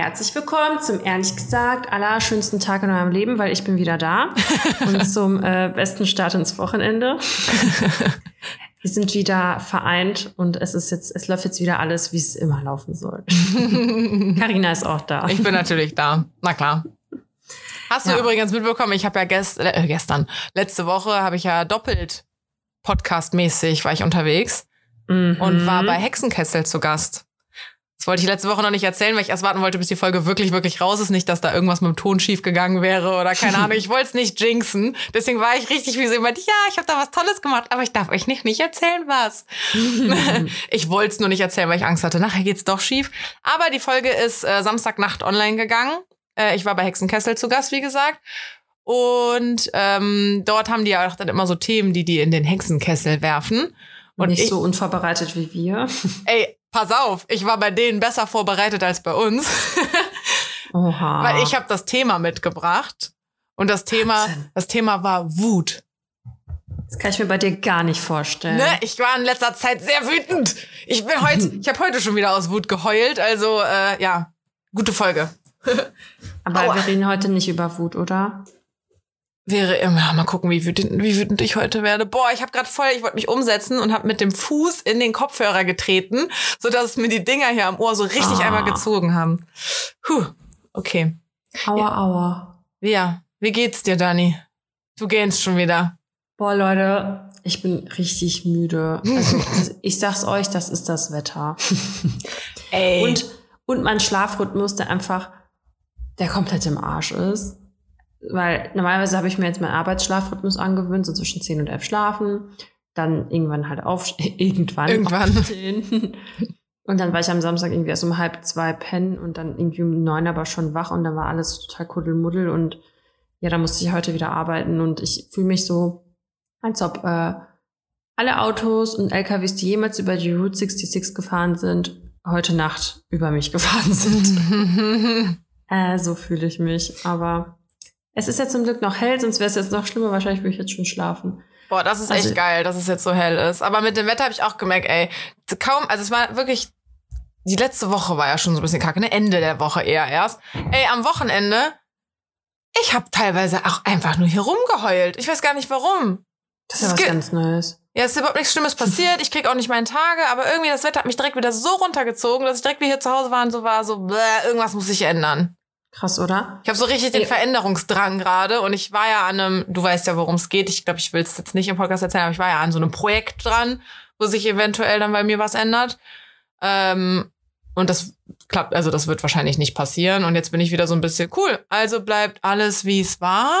Herzlich willkommen zum ehrlich gesagt allerschönsten Tag in eurem Leben, weil ich bin wieder da und zum äh, besten Start ins Wochenende. Wir sind wieder vereint und es ist jetzt, es läuft jetzt wieder alles, wie es immer laufen soll. Karina ist auch da. Ich bin natürlich da. Na klar. Hast du Ja. übrigens mitbekommen, ich habe ja gest äh, gestern, letzte Woche habe ich ja doppelt podcastmäßig war ich unterwegs Mhm. und war bei Hexenkessel zu Gast. Das wollte ich letzte Woche noch nicht erzählen, weil ich erst warten wollte, bis die Folge wirklich, wirklich raus ist. Nicht, dass da irgendwas mit dem Ton schief gegangen wäre oder keine Ahnung. Ich wollte es nicht jinxen. Deswegen war ich richtig wie so jemand, ja, ich habe da was Tolles gemacht, aber ich darf euch nicht, nicht erzählen, was. ich wollte es nur nicht erzählen, weil ich Angst hatte. Nachher geht's doch schief. Aber die Folge ist äh, Samstagnacht online gegangen. Äh, ich war bei Hexenkessel zu Gast, wie gesagt. Und ähm, dort haben die ja auch dann immer so Themen, die die in den Hexenkessel werfen. Und nicht ich, so unvorbereitet wie wir. ey, pass auf, ich war bei denen besser vorbereitet als bei uns, Oha. weil ich habe das Thema mitgebracht und das Thema, Wahnsinn. das Thema war Wut. das kann ich mir bei dir gar nicht vorstellen. Ne? Ich war in letzter Zeit sehr wütend. Ich bin heute, ich habe heute schon wieder aus Wut geheult. Also äh, ja, gute Folge. Aber Aua. wir reden heute nicht über Wut, oder? Wäre immer mal gucken, wie wütend, wie wütend ich heute werde. Boah, ich habe gerade voll, ich wollte mich umsetzen und habe mit dem Fuß in den Kopfhörer getreten, so dass mir die Dinger hier am Ohr so richtig Ah. einmal gezogen haben. Puh, okay. Aua, Ja. aua. Ja, wie geht's dir, Dani? Du gähnst schon wieder. Boah, Leute, ich bin richtig müde. Also, ich sag's euch, das ist das Wetter. Ey. Und, und mein Schlafrhythmus, der einfach, der komplett im Arsch ist. Weil normalerweise habe ich mir jetzt meinen Arbeitsschlafrhythmus angewöhnt, so zwischen 10 und 11 schlafen. Dann irgendwann halt auf, irgendwann. Irgendwann. aufstehen. Und dann war ich am Samstag irgendwie erst um halb zwei pennen und dann irgendwie um neun aber schon wach und dann war alles total kuddelmuddel und ja, da musste ich heute wieder arbeiten und ich fühle mich so, als ob äh, alle Autos und LKWs, die jemals über die Route 66 gefahren sind, heute Nacht über mich gefahren sind. äh, so fühle ich mich. Aber es ist ja zum Glück noch hell, sonst wäre es jetzt noch schlimmer. Wahrscheinlich würde ich jetzt schon schlafen. Boah, das ist echt Also- geil, dass es jetzt so hell ist. Aber mit dem Wetter habe ich auch gemerkt, ey, kaum, also es war wirklich, die letzte Woche war ja schon so ein bisschen kacke, ne? Ende der Woche eher erst. Ey, am Wochenende, ich habe teilweise auch einfach nur hier rumgeheult. Ich weiß gar nicht warum. Das ist ja was ganz Neues. Ja, es ist überhaupt nichts Schlimmes passiert. Ich krieg auch nicht meine Tage, aber irgendwie das Wetter hat mich direkt wieder so runtergezogen, dass ich direkt wieder hier zu Hause war und so war, so, bläh, irgendwas muss sich ändern. Krass, oder? Ich habe so richtig den. Veränderungsdrang gerade und ich war ja an einem, du weißt ja, worum es geht. Ich glaube, ich will es jetzt nicht im Podcast erzählen, aber ich war ja an so einem Projekt dran, wo sich eventuell dann bei mir was ändert. Ähm, und das klappt, also das wird wahrscheinlich nicht passieren. Und jetzt bin ich wieder so ein bisschen cool. Also bleibt alles, wie es war.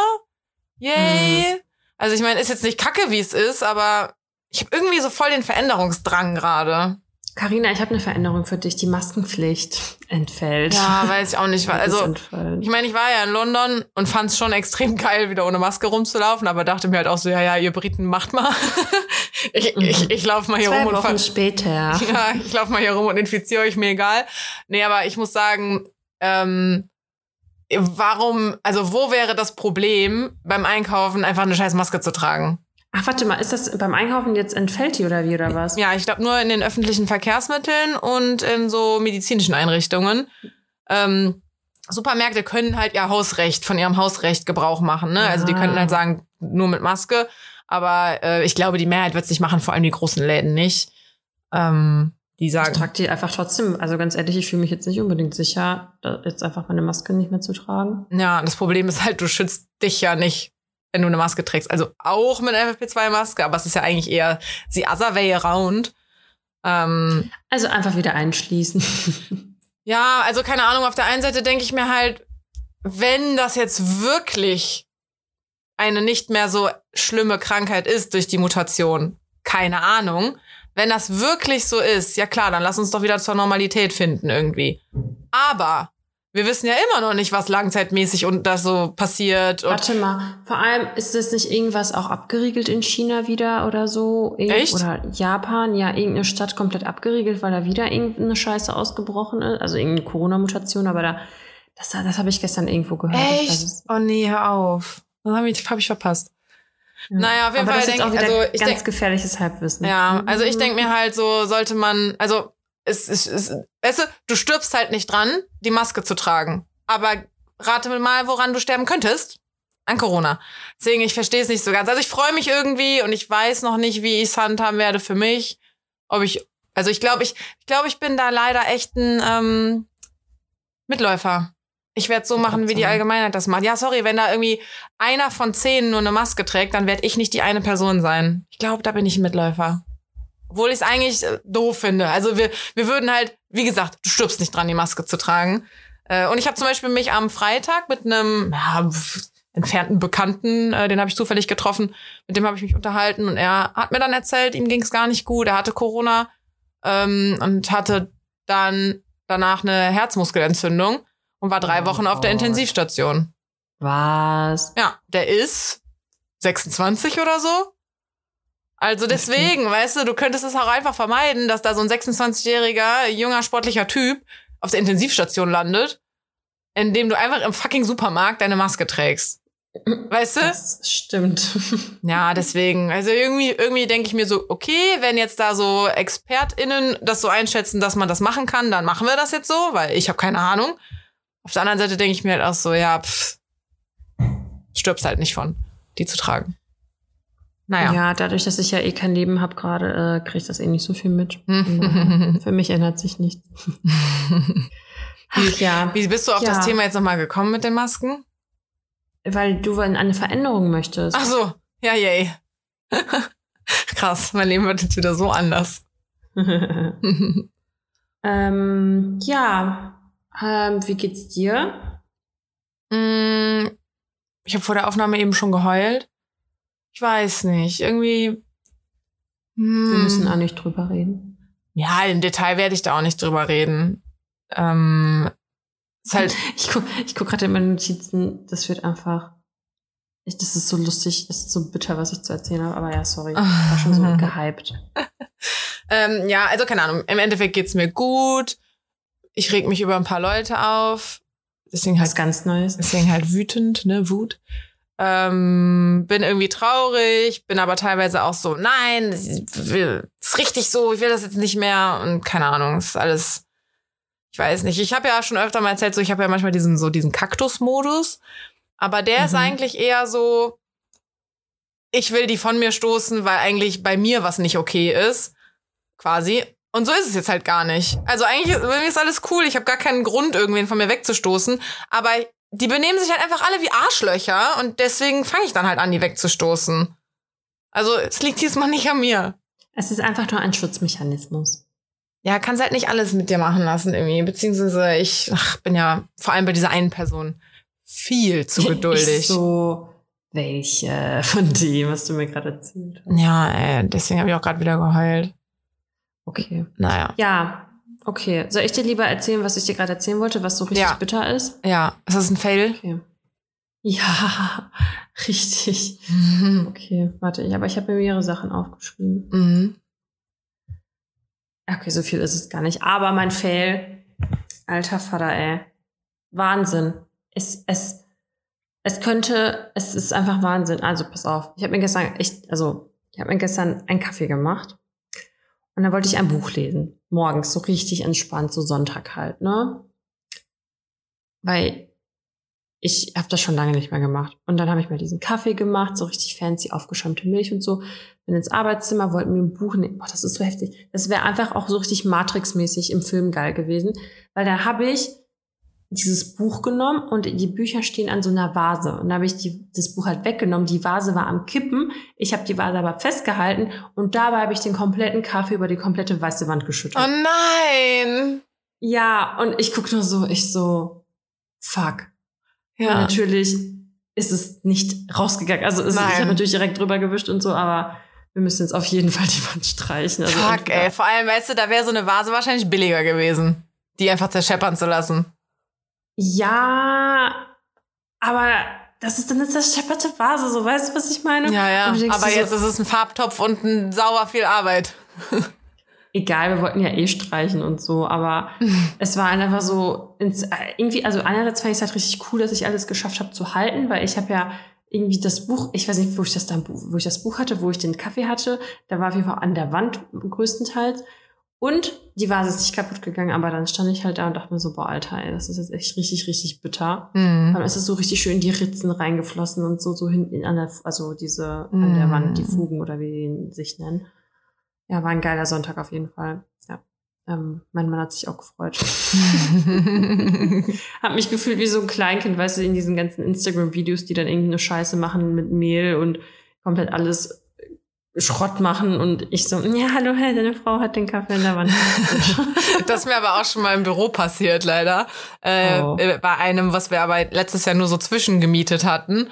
Yay. Also ich meine, ist jetzt nicht kacke, wie es ist, aber ich habe irgendwie so voll den Veränderungsdrang gerade. Carina, ich habe eine Veränderung für dich. Die Maskenpflicht entfällt. Ja, weiß ich auch nicht. Also. Ich meine, ich war ja in London und fand es schon extrem geil, wieder ohne Maske rumzulaufen, aber dachte mir halt auch so, ja, ja, ihr Briten macht mal. ich ich, ich laufe mal hier Zwei rum und Wochen ver- später. ja, ich laufe mal hier rum und infiziere euch, mir egal. Nee, aber ich muss sagen, ähm, warum, also wo wäre das Problem beim Einkaufen einfach eine scheiß Maske zu tragen? Ach, warte mal, ist das beim Einkaufen jetzt entfällt die oder wie oder was? Ja, ich glaube nur in den öffentlichen Verkehrsmitteln und in so medizinischen Einrichtungen. Ähm, Supermärkte können halt ihr Hausrecht, von ihrem Hausrecht Gebrauch machen. Ne? Also die Ah. könnten halt sagen, nur mit Maske. Aber äh, ich glaube, die Mehrheit wird es nicht machen, vor allem die großen Läden nicht. Ähm, die Ich sagen, trage die einfach trotzdem. Also ganz ehrlich, ich fühle mich jetzt nicht unbedingt sicher, da jetzt einfach meine Maske nicht mehr zu tragen. ja, das Problem ist halt, du schützt dich ja nicht, wenn du eine Maske trägst. Also auch mit FFP2-Maske, aber es ist ja eigentlich eher the other way around. Ähm, Also einfach wieder einschließen. Ja, also keine Ahnung, auf der einen Seite denke ich mir halt, wenn das jetzt wirklich eine nicht mehr so schlimme Krankheit ist durch die Mutation, keine Ahnung. Wenn das wirklich so ist, ja klar, dann lass uns doch wieder zur Normalität finden irgendwie. Aber wir wissen ja immer noch nicht, was langzeitmäßig und da so passiert. Warte mal, vor allem ist das nicht irgendwas auch abgeriegelt in China wieder oder so? Irgend- Echt? Oder Japan, ja, irgendeine Stadt komplett abgeriegelt, weil da wieder irgendeine Scheiße ausgebrochen ist. Also irgendeine Corona-Mutation, aber da, das, das habe ich gestern irgendwo gehört. Es- Oh nee, hör auf. Das habe ich, hab ich verpasst. Ja. Naja, auf jeden aber Fall das ist denk auch ich- also ich ganz denk- gefährliches Halbwissen. Ja, also ich denke mir halt so, sollte man, also es ist, es, weißt du, du stirbst halt nicht dran, die Maske zu tragen. Aber rate mir mal, woran du sterben könntest. An Corona. Deswegen, ich verstehe es nicht so ganz. Also ich freue mich irgendwie und ich weiß noch nicht, wie ich es handhaben werde für mich. Ob ich, also ich glaube, ich, ich glaube, ich bin da leider echt ein ähm, Mitläufer. Ich werde so machen, wie die Allgemeinheit das macht. Ja, sorry, wenn da irgendwie einer von zehn nur eine Maske trägt, dann werde ich nicht die eine Person sein. Ich glaube, da bin ich ein Mitläufer. Obwohl ich es eigentlich äh, doof finde. Also wir, wir würden halt, wie gesagt, du stirbst nicht dran, die Maske zu tragen. Äh, und ich habe zum Beispiel mich am Freitag mit einem ja, entfernten Bekannten, äh, den habe ich zufällig getroffen, mit dem habe ich mich unterhalten und er hat mir dann erzählt, ihm ging es gar nicht gut, er hatte Corona ähm, und hatte dann danach eine Herzmuskelentzündung und war drei oh Wochen auf der Intensivstation. Was? Ja, der ist 26 oder so. Also deswegen, okay. weißt du, du könntest es auch einfach vermeiden, dass da so ein 26-jähriger, junger, sportlicher Typ auf der Intensivstation landet, indem du einfach im fucking Supermarkt deine Maske trägst. Weißt du? Das stimmt. Ja, deswegen. Also irgendwie, irgendwie denke ich mir so, okay, wenn jetzt da so ExpertInnen das so einschätzen, dass man das machen kann, dann machen wir das jetzt so, weil ich habe keine Ahnung. Auf der anderen Seite denke ich mir halt auch so, ja, pff, stirbst halt nicht von, die zu tragen. Naja. Ja, dadurch, dass ich ja eh kein Leben habe gerade, äh, kriege ich das eh nicht so viel mit. Für mich ändert sich nichts. Ach, ja. Wie bist du auf ja. das Thema jetzt nochmal gekommen mit den Masken? Weil du in eine Veränderung möchtest. Ach so, ja, yay. Krass, mein Leben wird jetzt wieder so anders. ähm, ja, ähm, wie geht's dir? Mm, ich habe vor der Aufnahme eben schon geheult. Ich weiß nicht, irgendwie. Hm. Wir müssen auch nicht drüber reden. Ja, im Detail werde ich da auch nicht drüber reden. Ähm, ist halt, ich gucke ich guck gerade in meine Notizen, das wird einfach. Ich, das ist so lustig, das ist so bitter, was ich zu erzählen habe, aber ja, sorry. Ich war schon so gehypt. ähm, ja, also keine Ahnung. Im Endeffekt geht's mir gut. Ich reg mich über ein paar Leute auf. Deswegen halt, was ganz Neues. Deswegen halt wütend, ne, Wut. Ähm, bin irgendwie traurig, bin aber teilweise auch so, nein, ist richtig so, ich will das jetzt nicht mehr und keine Ahnung, ist alles ich weiß nicht. Ich habe ja schon öfter mal erzählt, so ich habe ja manchmal diesen so diesen Kaktus-Modus, aber der mhm. ist eigentlich eher so, ich will die von mir stoßen, weil eigentlich bei mir was nicht okay ist, quasi. Und so ist es jetzt halt gar nicht. Also eigentlich ist alles cool. Ich habe gar keinen Grund, irgendwen von mir wegzustoßen. Aber die benehmen sich halt einfach alle wie Arschlöcher und deswegen fange ich dann halt an, die wegzustoßen. Also es liegt diesmal nicht an mir. Es ist einfach nur ein Schutzmechanismus ja, kannst halt nicht alles mit dir machen lassen irgendwie. Beziehungsweise ich ach, bin ja vor allem bei dieser einen Person viel zu geduldig. Ich so, welche von dem, was du mir gerade erzählt hast? Ja, ey, deswegen habe ich auch gerade wieder geheult. Okay. Naja. Ja, okay. Soll ich dir lieber erzählen, was ich dir gerade erzählen wollte, was so richtig ja. bitter ist? Ja. Ist das ein Fail? Okay. Ja, richtig. Okay, warte, aber ich habe mir mehrere Sachen aufgeschrieben. Mhm. Okay, so viel ist es gar nicht. Aber mein Fail, alter Vater, ey. Wahnsinn. Es, es, es könnte, es ist einfach Wahnsinn. Also pass auf. Ich habe mir gestern echt, also ich habe mir gestern einen Kaffee gemacht und dann wollte ich ein Buch lesen. Morgens so richtig entspannt, so Sonntag halt, ne? Weil ich habe das schon lange nicht mehr gemacht. Und dann habe ich mir diesen Kaffee gemacht, so richtig fancy, aufgeschäumte Milch und so. Bin ins Arbeitszimmer, wollten mir ein Buch nehmen. Boah, das ist so heftig. Das wäre einfach auch so richtig Matrix-mäßig im Film geil gewesen. Weil da habe ich dieses Buch genommen und die Bücher stehen an so einer Vase. Und da habe ich die, das Buch halt weggenommen. Die Vase war am Kippen. Ich habe die Vase aber festgehalten und dabei habe ich den kompletten Kaffee über die komplette weiße Wand geschüttet. Oh nein! Ja, und ich gucke nur so, ich so, fuck. Ja. Und natürlich ist es nicht rausgegangen. Also ist, ich habe natürlich direkt drüber gewischt und so, aber wir müssen jetzt auf jeden Fall die Wand streichen. Also Fuck, ey. Vor allem, weißt du, da wäre so eine Vase wahrscheinlich billiger gewesen, die einfach zerscheppern zu lassen. Ja, aber das ist dann eine zerschepperte Vase, so weißt du, was ich meine? Ja, ja. Aber jetzt so, ist es ein Farbtopf und ein sauer viel Arbeit. egal, wir wollten ja eh streichen und so, aber es war einfach so ins, irgendwie, also einerseits fand ich es halt richtig cool, dass ich alles geschafft habe zu halten, weil ich habe ja irgendwie das Buch, ich weiß nicht, wo ich das dann, wo ich das Buch hatte, wo ich den Kaffee hatte, da war auf jeden Fall an der Wand größtenteils. Und die Vase ist nicht kaputt gegangen, aber dann stand ich halt da und dachte mir so, boah, Alter, ey, das ist jetzt echt richtig, richtig bitter. Mhm. Dann ist es so richtig schön in die Ritzen reingeflossen und so, so hinten an der, also diese, an der Mm. Wand, die Fugen oder wie die sich nennen. Ja, war ein geiler Sonntag auf jeden Fall. Ja. Ähm, mein Mann hat sich auch gefreut. Hab mich gefühlt wie so ein Kleinkind, weißt du, in diesen ganzen Instagram-Videos, die dann irgendwie eine Scheiße machen mit Mehl und komplett alles Schrott machen und ich so, ja, hallo, hey, deine Frau hat den Kaffee in der Wand. Das ist mir aber auch schon mal im Büro passiert, leider. Äh, Oh. äh, Bei einem, was wir aber letztes Jahr nur so zwischengemietet hatten.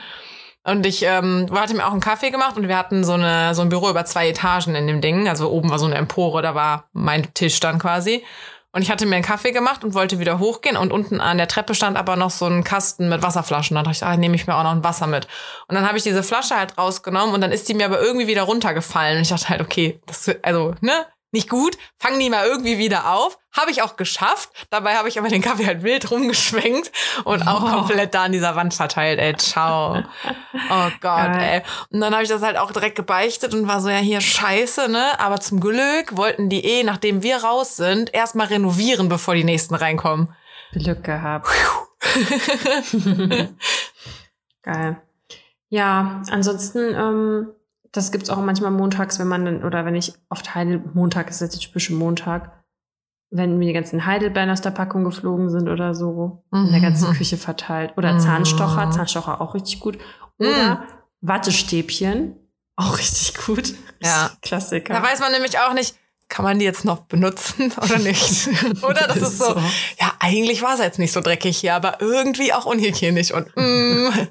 Und ich ähm, hatte mir auch einen Kaffee gemacht und wir hatten so, eine, so ein Büro über zwei Etagen in dem Ding. Also oben war so eine Empore, da war mein Tisch dann quasi. Und ich hatte mir einen Kaffee gemacht und wollte wieder hochgehen. Und unten an der Treppe stand aber noch so ein Kasten mit Wasserflaschen. Da dachte ich, ah, nehme ich mir auch noch ein Wasser mit. Und dann habe ich diese Flasche halt rausgenommen und dann ist die mir aber irgendwie wieder runtergefallen. Und ich dachte halt, okay, das, also, ne, nicht gut. Fang die mal irgendwie wieder auf. Habe ich auch geschafft. Dabei habe ich aber den Kaffee halt wild rumgeschwenkt und auch Oh. komplett da an dieser Wand verteilt. Ey, ciao. Oh Gott, ey. Und dann habe ich das halt auch direkt gebeichtet und war so, ja, hier scheiße, ne? Aber zum Glück wollten die eh, nachdem wir raus sind, erstmal renovieren, bevor die nächsten reinkommen. Glück gehabt. Geil. Ja, ansonsten, ähm, das gibt's auch manchmal montags, wenn man dann, oder wenn ich oft Heidel, Montag ist jetzt der typische Montag, wenn mir die ganzen Heidelbeeren aus der Packung geflogen sind oder so, in der ganzen Mhm. Küche verteilt. Oder Mhm. Zahnstocher, Zahnstocher auch richtig gut. Oder Wattestäbchen, auch richtig gut. Ja. Klassiker. Da weiß man nämlich auch nicht, kann man die jetzt noch benutzen oder nicht? oder? Das ist so, ja, eigentlich war es jetzt nicht so dreckig hier, aber irgendwie auch unhygienisch und mm.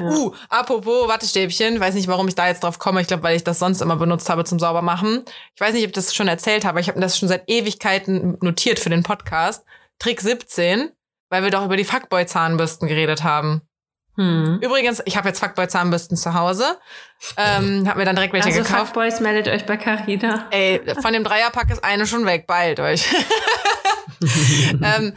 Uh, apropos Wattestäbchen, weiß nicht, warum ich da jetzt drauf komme. Ich glaube, weil ich das sonst immer benutzt habe zum Saubermachen. Ich weiß nicht, ob ich das schon erzählt habe, ich habe das schon seit Ewigkeiten notiert für den Podcast. Trick 17, weil wir doch über die Fuckboy-Zahnbürsten geredet haben. Hm. Übrigens, ich habe jetzt Fuckboy-Zahnbürsten zu Hause. Ähm, habe mir dann direkt welche Also gekauft. Fuckboys, meldet euch bei Carina. Ey, von dem Dreierpack ist eine schon weg, bald euch. ähm,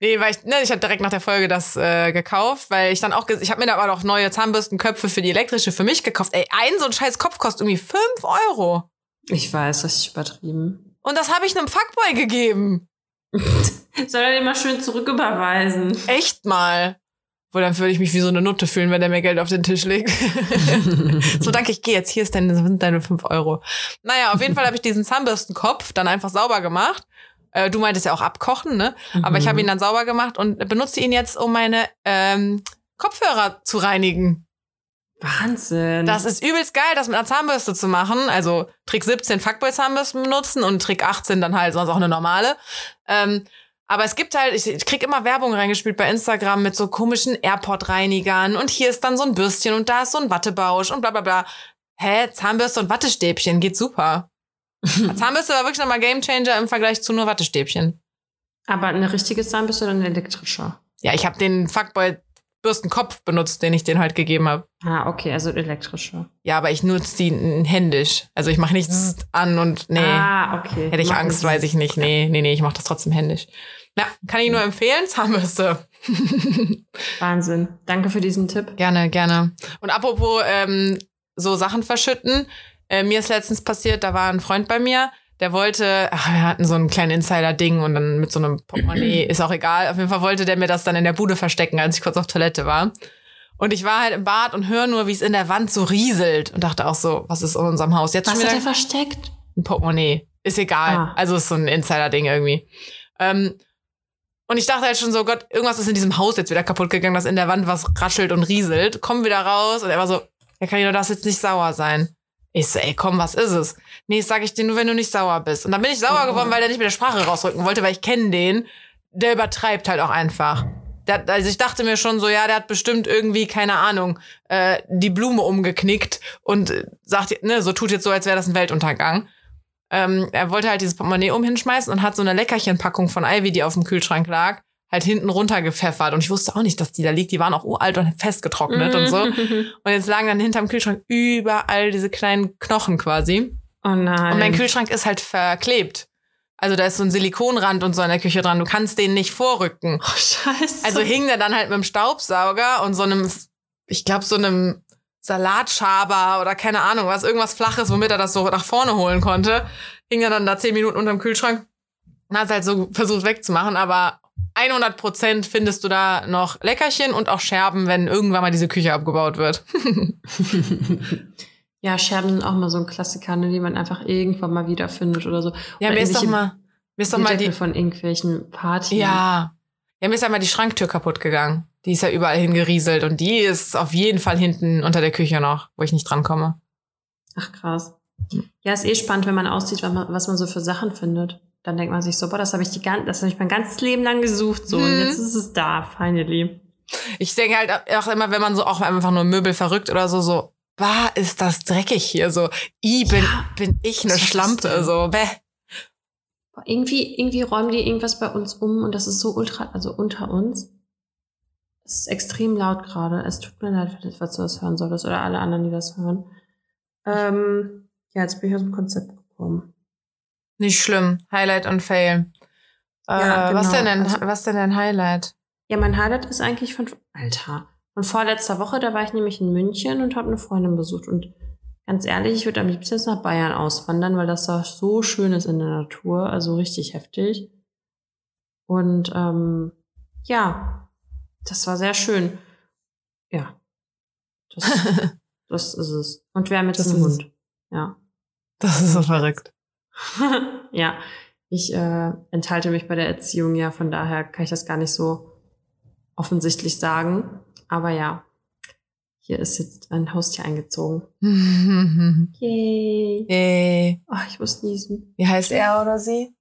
nee, weil ich, ne, ich habe direkt nach der Folge das äh, gekauft, weil ich dann auch, ich habe mir da aber noch neue Zahnbürstenköpfe für die elektrische für mich gekauft. Ey, ein so ein scheiß Kopf kostet irgendwie 5 Euro. Ich weiß, richtig übertrieben. Und das habe ich einem Fuckboy gegeben. Soll er den mal schön zurücküberweisen? Echt mal. Wo dann würde ich mich wie so eine Nutte fühlen, wenn der mir Geld auf den Tisch legt. so, danke, ich gehe jetzt. Hier ist deine, sind deine 5 Euro. Naja, auf jeden Fall habe ich diesen Zahnbürstenkopf dann einfach sauber gemacht. Äh, du meintest ja auch abkochen, ne? Aber ich habe ihn dann sauber gemacht und benutze ihn jetzt, um meine ähm, Kopfhörer zu reinigen. Wahnsinn. Das ist übelst geil, das mit einer Zahnbürste zu machen. Also Trick 17 Fuckboy-Zahnbürsten benutzen und Trick 18 dann halt sonst auch eine normale. Ähm, aber es gibt halt, ich, krieg immer Werbung reingespielt bei Instagram mit so komischen Airport-Reinigern und hier ist dann so ein Bürstchen und da ist so ein Wattebausch und bla bla bla. Hä? Zahnbürste und Wattestäbchen geht super. Zahnbürste war wirklich nochmal Gamechanger im Vergleich zu nur Wattestäbchen. Aber eine richtige Zahnbürste oder eine elektrische? Ja, ich habe den Fuckboy-Bürstenkopf benutzt, den ich den halt gegeben habe. Ah, okay, also elektrische. Ja, aber ich nutze die händisch. Also ich mache nicht an und nee. Ah, okay. Hätte ich Machen Angst, weiß ich nicht. Nee, nee, nee, ich mache das trotzdem händisch. Na, kann ich nur empfehlen, Zahnbürste. Wahnsinn. Danke für diesen Tipp. Gerne, gerne. Und apropos ähm, so Sachen verschütten. Äh, mir ist letztens passiert, da war ein Freund bei mir, der wollte, ach, wir hatten so ein kleines Insider-Ding und dann mit so einem Portemonnaie, ist auch egal. Auf jeden Fall wollte der mir das dann in der Bude verstecken, als ich kurz auf Toilette war. Und ich war halt im Bad und höre nur, wie es in der Wand so rieselt und dachte auch so, was ist in unserem Haus jetzt Was hat er versteckt? ein Portemonnaie. Ist egal. Ah. Also ist so ein Insider-Ding irgendwie. Ähm, und ich dachte halt schon so, Gott, irgendwas ist in diesem Haus jetzt wieder kaputt gegangen, dass in der Wand was raschelt und rieselt. Komm wieder raus. Und er war so, ja, Carina, du darfst jetzt nicht sauer sein. Ich so, ey, komm, was ist es? Nee, das sag ich dir nur, wenn du nicht sauer bist. Und dann bin ich sauer Oh. geworden, weil der nicht mit der Sprache rausrücken wollte, weil ich kenne den. Der übertreibt halt auch einfach. Der, also ich dachte mir schon so, ja, der hat bestimmt irgendwie, keine Ahnung, äh, die Blume umgeknickt und äh, sagt, ne, so tut jetzt so, als wäre das ein Weltuntergang. Ähm, er wollte halt dieses Portemonnaie um hinschmeißen und hat so eine Leckerchenpackung von Ivy, die auf dem Kühlschrank lag, halt hinten runtergepfeffert. Und ich wusste auch nicht, dass die da liegt. Die waren auch uralt und festgetrocknet und so. Und jetzt lagen dann hinterm Kühlschrank überall diese kleinen Knochen quasi. Oh nein. Und mein Kühlschrank ist halt verklebt. Also da ist so ein Silikonrand und so in der Küche dran. Du kannst den nicht vorrücken. Oh, scheiße. Also hing der dann halt mit dem Staubsauger und so einem, ich glaube, so einem Salatschaber oder keine Ahnung was, irgendwas Flaches, womit er das so nach vorne holen konnte. hing er dann da zehn Minuten unterm Kühlschrank und hat halt so versucht wegzumachen, aber 100 Prozent findest du da noch Leckerchen und auch Scherben, wenn irgendwann mal diese Küche abgebaut wird. ja, Scherben sind auch mal so ein Klassiker, ne, die man einfach irgendwann mal wiederfindet oder so. Ja, oder mir ist doch mal, mir ist doch mal die von irgendwelchen Partys. Ja. Ja, mir ist einmal die Schranktür kaputt gegangen. Die ist ja überall hingerieselt und die ist auf jeden Fall hinten unter der Küche noch, wo ich nicht drankomme. Ach krass. Ja, ist eh spannend, wenn man aussieht, was man so für Sachen findet. Dann denkt man sich so, boah, das habe ich die das habe ich mein ganzes Leben lang gesucht, so, hm. und mhm. jetzt ist es da, finally. Ich denke halt auch immer, wenn man so auch einfach nur Möbel verrückt oder so, so, war ist das dreckig hier, so, i, bin, ja, bin ich eine Schlampe, so, bäh. Irgendwie, irgendwie räumen die irgendwas bei uns um und das ist so ultra, also unter uns. Es ist extrem laut gerade. Es tut mir leid, falls du das hören solltest oder alle anderen, die das hören. Ähm, ja, jetzt bin ich aus dem Konzept gekommen. Nicht schlimm. Highlight und Fail. Äh, ja, genau. was, denn denn, also, was denn dein Highlight? Ja, mein Highlight ist eigentlich von, Alter, von vorletzter Woche, da war ich nämlich in München und habe eine Freundin besucht. Und ganz ehrlich, ich würde am liebsten jetzt nach Bayern auswandern, weil das da so schön ist in der Natur, also richtig heftig. Und ähm, ja, das war sehr schön. Ja. Das, das ist es. Und wir haben jetzt das einen Hund. Ja. Das ist so verrückt. ja, ich äh, enthalte mich bei der Erziehung, ja, von daher kann ich das gar nicht so offensichtlich sagen. Aber ja, hier ist jetzt ein Haustier eingezogen. Yay. Yay. Oh, ich muss niesen. Wie heißt er oder sie?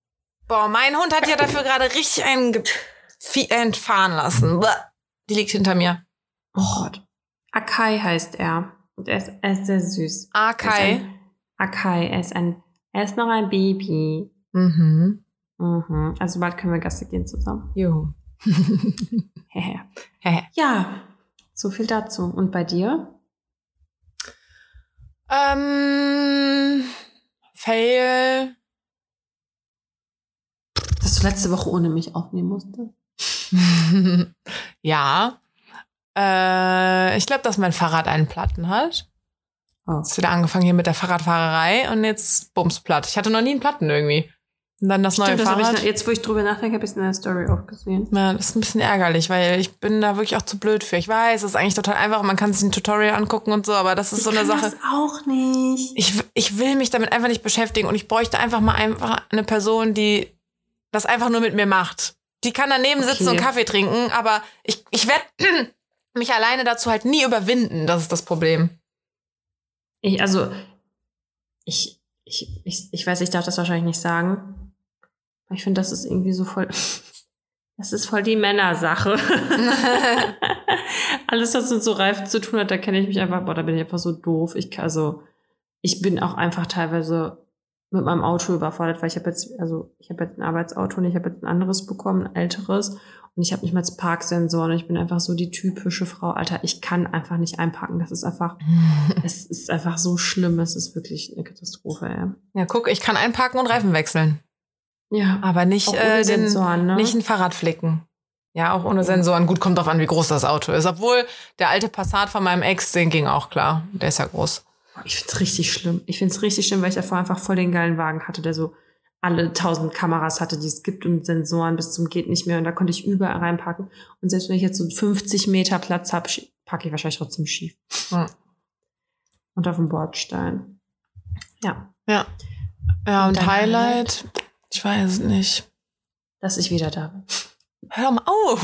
Boah, mein Hund hat ja dafür gerade richtig einen entfahren lassen. Die liegt hinter mir. Oh Gott. Akai heißt er. Und er ist, er ist sehr süß. Akai? Akai, er ist ein er ist noch ein Baby. Mhm. Mhm. Also bald können wir Gasse gehen zusammen. Juhu. ja, so viel dazu. Und bei dir? Ähm, Fail. Dass du letzte Woche ohne mich aufnehmen musstest? ja. Äh, ich glaube, dass mein Fahrrad einen Platten hat. Oh. Jetzt wieder angefangen hier mit der Fahrradfahrerei und jetzt bums platt. Ich hatte noch nie einen Platten irgendwie. Und dann das Stimmt, neue das Fahrrad. Ich, jetzt, wo ich drüber nachdenke, habe ich es in der Story auch gesehen. Ja, das ist ein bisschen ärgerlich, weil ich bin da wirklich auch zu blöd für. Ich weiß, es ist eigentlich total einfach. Man kann sich ein Tutorial angucken und so, aber das ist ich so eine Sache. Das auch nicht. Ich, ich will mich damit einfach nicht beschäftigen und ich bräuchte einfach mal einfach eine Person, die das einfach nur mit mir macht. Die kann daneben okay. sitzen und Kaffee trinken, aber ich, ich werde mich alleine dazu halt nie überwinden. Das ist das Problem. Ich, also, ich, ich, ich, ich weiß, ich darf das wahrscheinlich nicht sagen. Aber ich finde, das ist irgendwie so voll. Das ist voll die Männersache. Alles, was mit so Reifen zu tun hat, da kenne ich mich einfach, boah, da bin ich einfach so doof. Ich, also, ich bin auch einfach teilweise mit meinem Auto überfordert, weil ich habe jetzt, also ich habe jetzt ein Arbeitsauto und ich habe jetzt ein anderes bekommen, ein älteres. Und ich habe nicht mal Parksensoren. Ich bin einfach so die typische Frau. Alter, ich kann einfach nicht einpacken. Das ist einfach, es ist einfach so schlimm. Es ist wirklich eine Katastrophe, ey. Ja, guck, ich kann einparken und Reifen wechseln. Ja. Aber nicht, äh, den, Sensoren, ne? nicht ein Fahrrad flicken. Ja, auch ohne Sensoren. Gut, kommt drauf an, wie groß das Auto ist. Obwohl, der alte Passat von meinem Ex, den ging auch klar. Der ist ja groß. Ich find's richtig schlimm. Ich find's richtig schlimm, weil ich davor einfach voll den geilen Wagen hatte, der so alle tausend Kameras hatte, die es gibt und Sensoren bis zum geht nicht mehr und da konnte ich überall reinpacken. Und selbst wenn ich jetzt so 50 Meter Platz habe, packe ich wahrscheinlich trotzdem schief. Ja. Und auf dem Bordstein. Ja. Ja. Ja, und, und Highlight, ich weiß es nicht. Dass ich wieder da bin. Hör mal auf!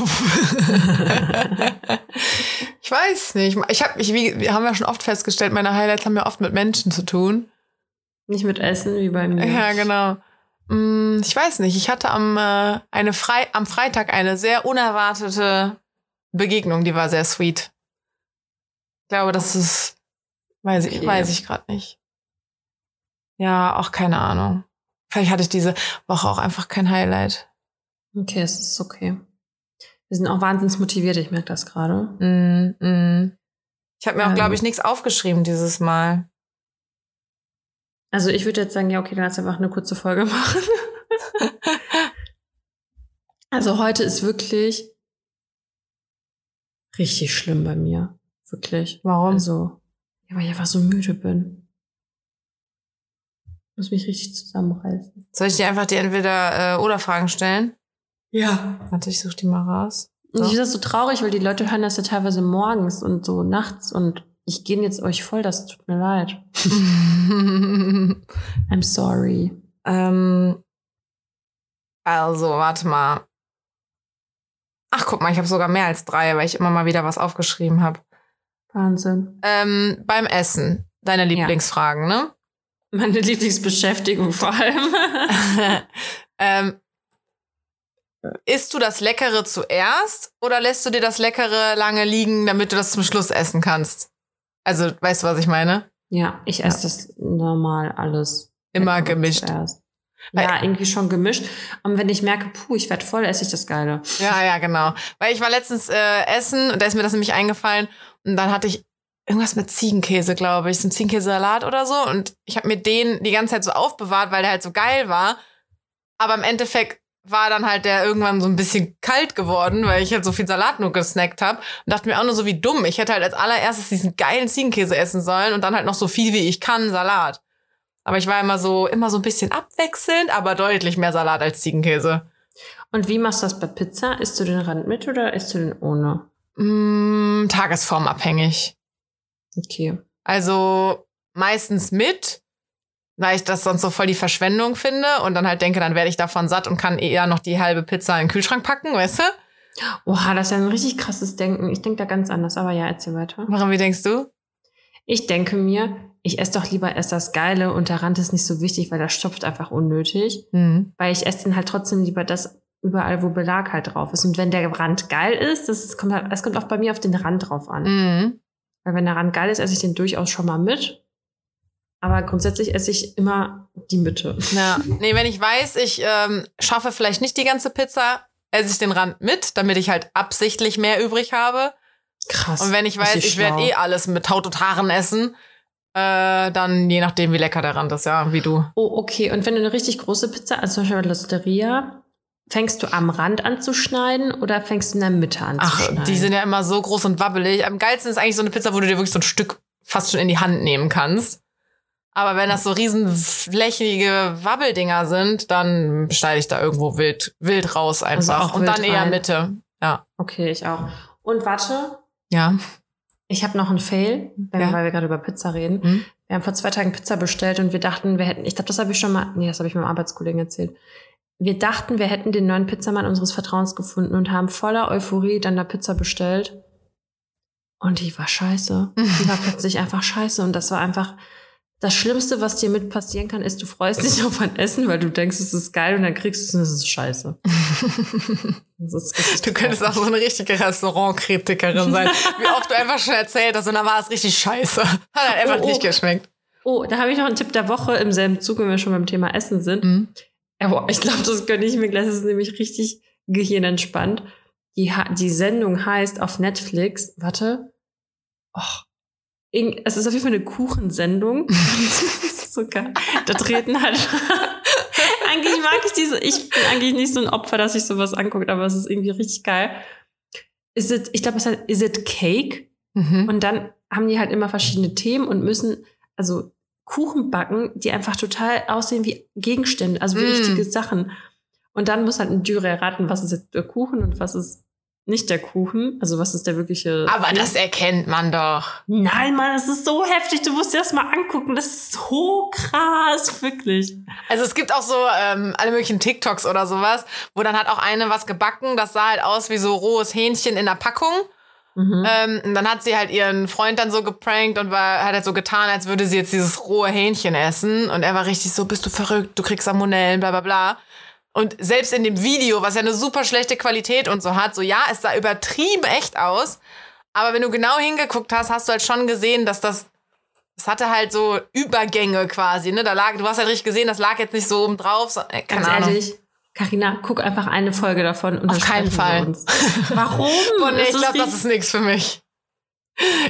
ich weiß nicht. Ich habe, ich, wie, wir haben ja schon oft festgestellt, meine Highlights haben ja oft mit Menschen zu tun. Nicht mit Essen wie bei mir. Ja, genau. Mm, ich weiß nicht. Ich hatte am, äh, eine Frei am Freitag eine sehr unerwartete Begegnung, die war sehr sweet. Ich glaube, das ist, weiß ich, okay. weiß ich gerade nicht. Ja, auch keine Ahnung. Vielleicht hatte ich diese Woche auch einfach kein Highlight. Okay, es ist okay. Wir sind auch wahnsinnig motiviert, ich merke das gerade. Mm, mm. Ich habe mir auch, glaube ich, nichts aufgeschrieben dieses Mal. Also ich würde jetzt sagen, ja, okay, dann lass einfach eine kurze Folge machen. also heute ist wirklich richtig schlimm bei mir. Wirklich. Warum? Also, ja, weil ich einfach so müde bin. muss mich richtig zusammenreißen. Soll ich dir einfach die entweder äh, oder Fragen stellen? Ja. Warte, ich suche die mal raus. Und So. ich finde das so traurig, weil die Leute hören das ja teilweise morgens und so nachts und ich gehe jetzt euch voll, das tut mir leid. I'm sorry. ähm, also, warte mal. Ach, guck mal, ich habe sogar mehr als drei, weil ich immer mal wieder was aufgeschrieben habe. Wahnsinn. Ähm, beim Essen, deine Lieblingsfragen, ne? Meine Lieblingsbeschäftigung vor allem. ähm, isst du das Leckere zuerst oder lässt du dir das Leckere lange liegen, damit du das zum Schluss essen kannst? Also, weißt du, was ich meine? ja, ich esse das normal alles. Immer gemischt. Weil- Ja, irgendwie schon gemischt. Und wenn ich merke, puh, ich werde voll, esse ich das Geile. Ja, ja, genau. Weil ich war letztens äh, essen und da ist mir das nämlich eingefallen und dann hatte ich irgendwas mit Ziegenkäse, glaube ich, so ein Ziegenkäsesalat oder so und ich habe mir den die ganze Zeit so aufbewahrt, weil der halt so geil war. Aber im Endeffekt war dann halt der irgendwann so ein bisschen kalt geworden, weil ich halt so viel Salat nur gesnackt habe und dachte mir auch nur so wie dumm. Ich hätte halt als allererstes diesen geilen Ziegenkäse essen sollen und dann halt noch so viel wie ich kann Salat. Aber ich war immer so immer so ein bisschen abwechselnd, aber deutlich mehr Salat als Ziegenkäse. Und wie machst du das bei Pizza? Isst du den Rand mit oder isst du den ohne? Mm, tagesformabhängig. Okay. Also meistens mit, weil ich das sonst so voll die Verschwendung finde und dann halt denke, dann werde ich davon satt und kann eher noch die halbe Pizza in den Kühlschrank packen, weißt du? Oha, das ist ja ein richtig krasses Denken. Ich denke da ganz anders, aber ja, erzähl weiter. Warum, wie denkst du? Ich denke mir, ich esse doch lieber erst das Geile und der Rand ist nicht so wichtig, weil der stopft einfach unnötig. Hm. Weil ich esse dann halt trotzdem lieber das überall, wo Belag halt drauf ist. Und wenn der Rand geil ist, das kommt halt, es kommt auch bei mir auf den Rand drauf an. Mhm. Weil wenn der Rand geil ist, esse ich den durchaus schon mal mit. Aber grundsätzlich esse ich immer die Mitte. Ja. Nee, wenn ich weiß, ich ähm, schaffe vielleicht nicht die ganze Pizza, esse ich den Rand mit, damit ich halt absichtlich mehr übrig habe. Krass. Und wenn ich weiß, ich werde eh alles mit Haut und Haaren essen, äh, dann je nachdem, wie lecker der Rand ist, ja, wie du. Oh, okay. Und wenn du eine richtig große Pizza, also zum Beispiel bei Losteria, fängst du am Rand an zu schneiden oder fängst du in der Mitte an zu Ach, schneiden? die sind ja immer so groß und wabbelig. Am geilsten ist eigentlich so eine Pizza, wo du dir wirklich so ein Stück fast schon in die Hand nehmen kannst. Aber wenn das so riesen flächige Wabbeldinger sind, dann schneide ich da irgendwo wild, wild raus einfach. Also und wild dann eher rein. Mitte. Ja. Okay, ich auch. Und warte, Ja. ich habe noch einen Fail, wenn, Ja. weil wir gerade über Pizza reden. Hm? Wir haben vor zwei Tagen Pizza bestellt und wir dachten, wir hätten, ich glaube, das habe ich schon mal, nee, das habe ich meinem Arbeitskollegen erzählt. Wir dachten, wir hätten den neuen Pizzamann unseres Vertrauens gefunden und haben voller Euphorie dann da Pizza bestellt. Und die war scheiße. Die war plötzlich einfach scheiße. Und das war einfach das Schlimmste, was dir mit passieren kann, ist, du freust dich auf ein Essen, weil du denkst, es ist geil und dann kriegst du es und es ist scheiße. Das ist Du könntest auch so eine richtige Restaurantkritikerin sein. Wie oft du einfach schon erzählt hast und dann war es richtig scheiße. Hat halt einfach Oh, oh. nicht geschmeckt. Oh, da habe ich noch einen Tipp der Woche im selben Zug, wenn wir schon beim Thema Essen sind. Mhm. Aber ich glaube, das gönne ich mir gleich. Das ist nämlich richtig gehirnentspannt. Die, die Sendung heißt auf Netflix, warte, och, es ist auf jeden Fall eine Kuchensendung. so geil. Da treten halt. eigentlich mag ich diese. Ich bin eigentlich nicht so ein Opfer, dass ich sowas angucke, aber es ist irgendwie richtig geil. Is it, ich glaube, es heißt Is it Cake? Mhm. Und dann haben die halt immer verschiedene Themen und müssen also Kuchen backen, die einfach total aussehen wie Gegenstände, also wie Mm. richtige Sachen. Und dann muss halt ein Jury erraten, was ist jetzt der Kuchen und was ist nicht der Kuchen. Also was ist der wirkliche. Aber das erkennt man doch. Nein, Mann, das ist so heftig. Du musst dir das mal angucken. Das ist so krass, wirklich. Also es gibt auch so ähm, alle möglichen TikToks oder sowas, wo dann hat auch eine was gebacken, das sah halt aus wie so rohes Hähnchen in der Packung. Mhm. Ähm, und dann hat sie halt ihren Freund dann so geprankt und war, hat halt so getan, als würde sie jetzt dieses rohe Hähnchen essen. Und er war richtig so, bist du verrückt, du kriegst Salmonellen, bla bla bla. Und selbst in dem Video, was ja eine super schlechte Qualität und so hat, so ja, es sah übertrieben echt aus. Aber wenn du genau hingeguckt hast, hast du halt schon gesehen, dass das, das hatte halt so Übergänge quasi, ne? Da lag, du hast halt richtig gesehen, das lag jetzt nicht so oben drauf. So, äh, Ganz Ahnung. ehrlich, Carina, guck einfach eine Folge davon und Auf keinen Fall. Warum? Boah, nee, Es ich glaube, das ist nichts für mich.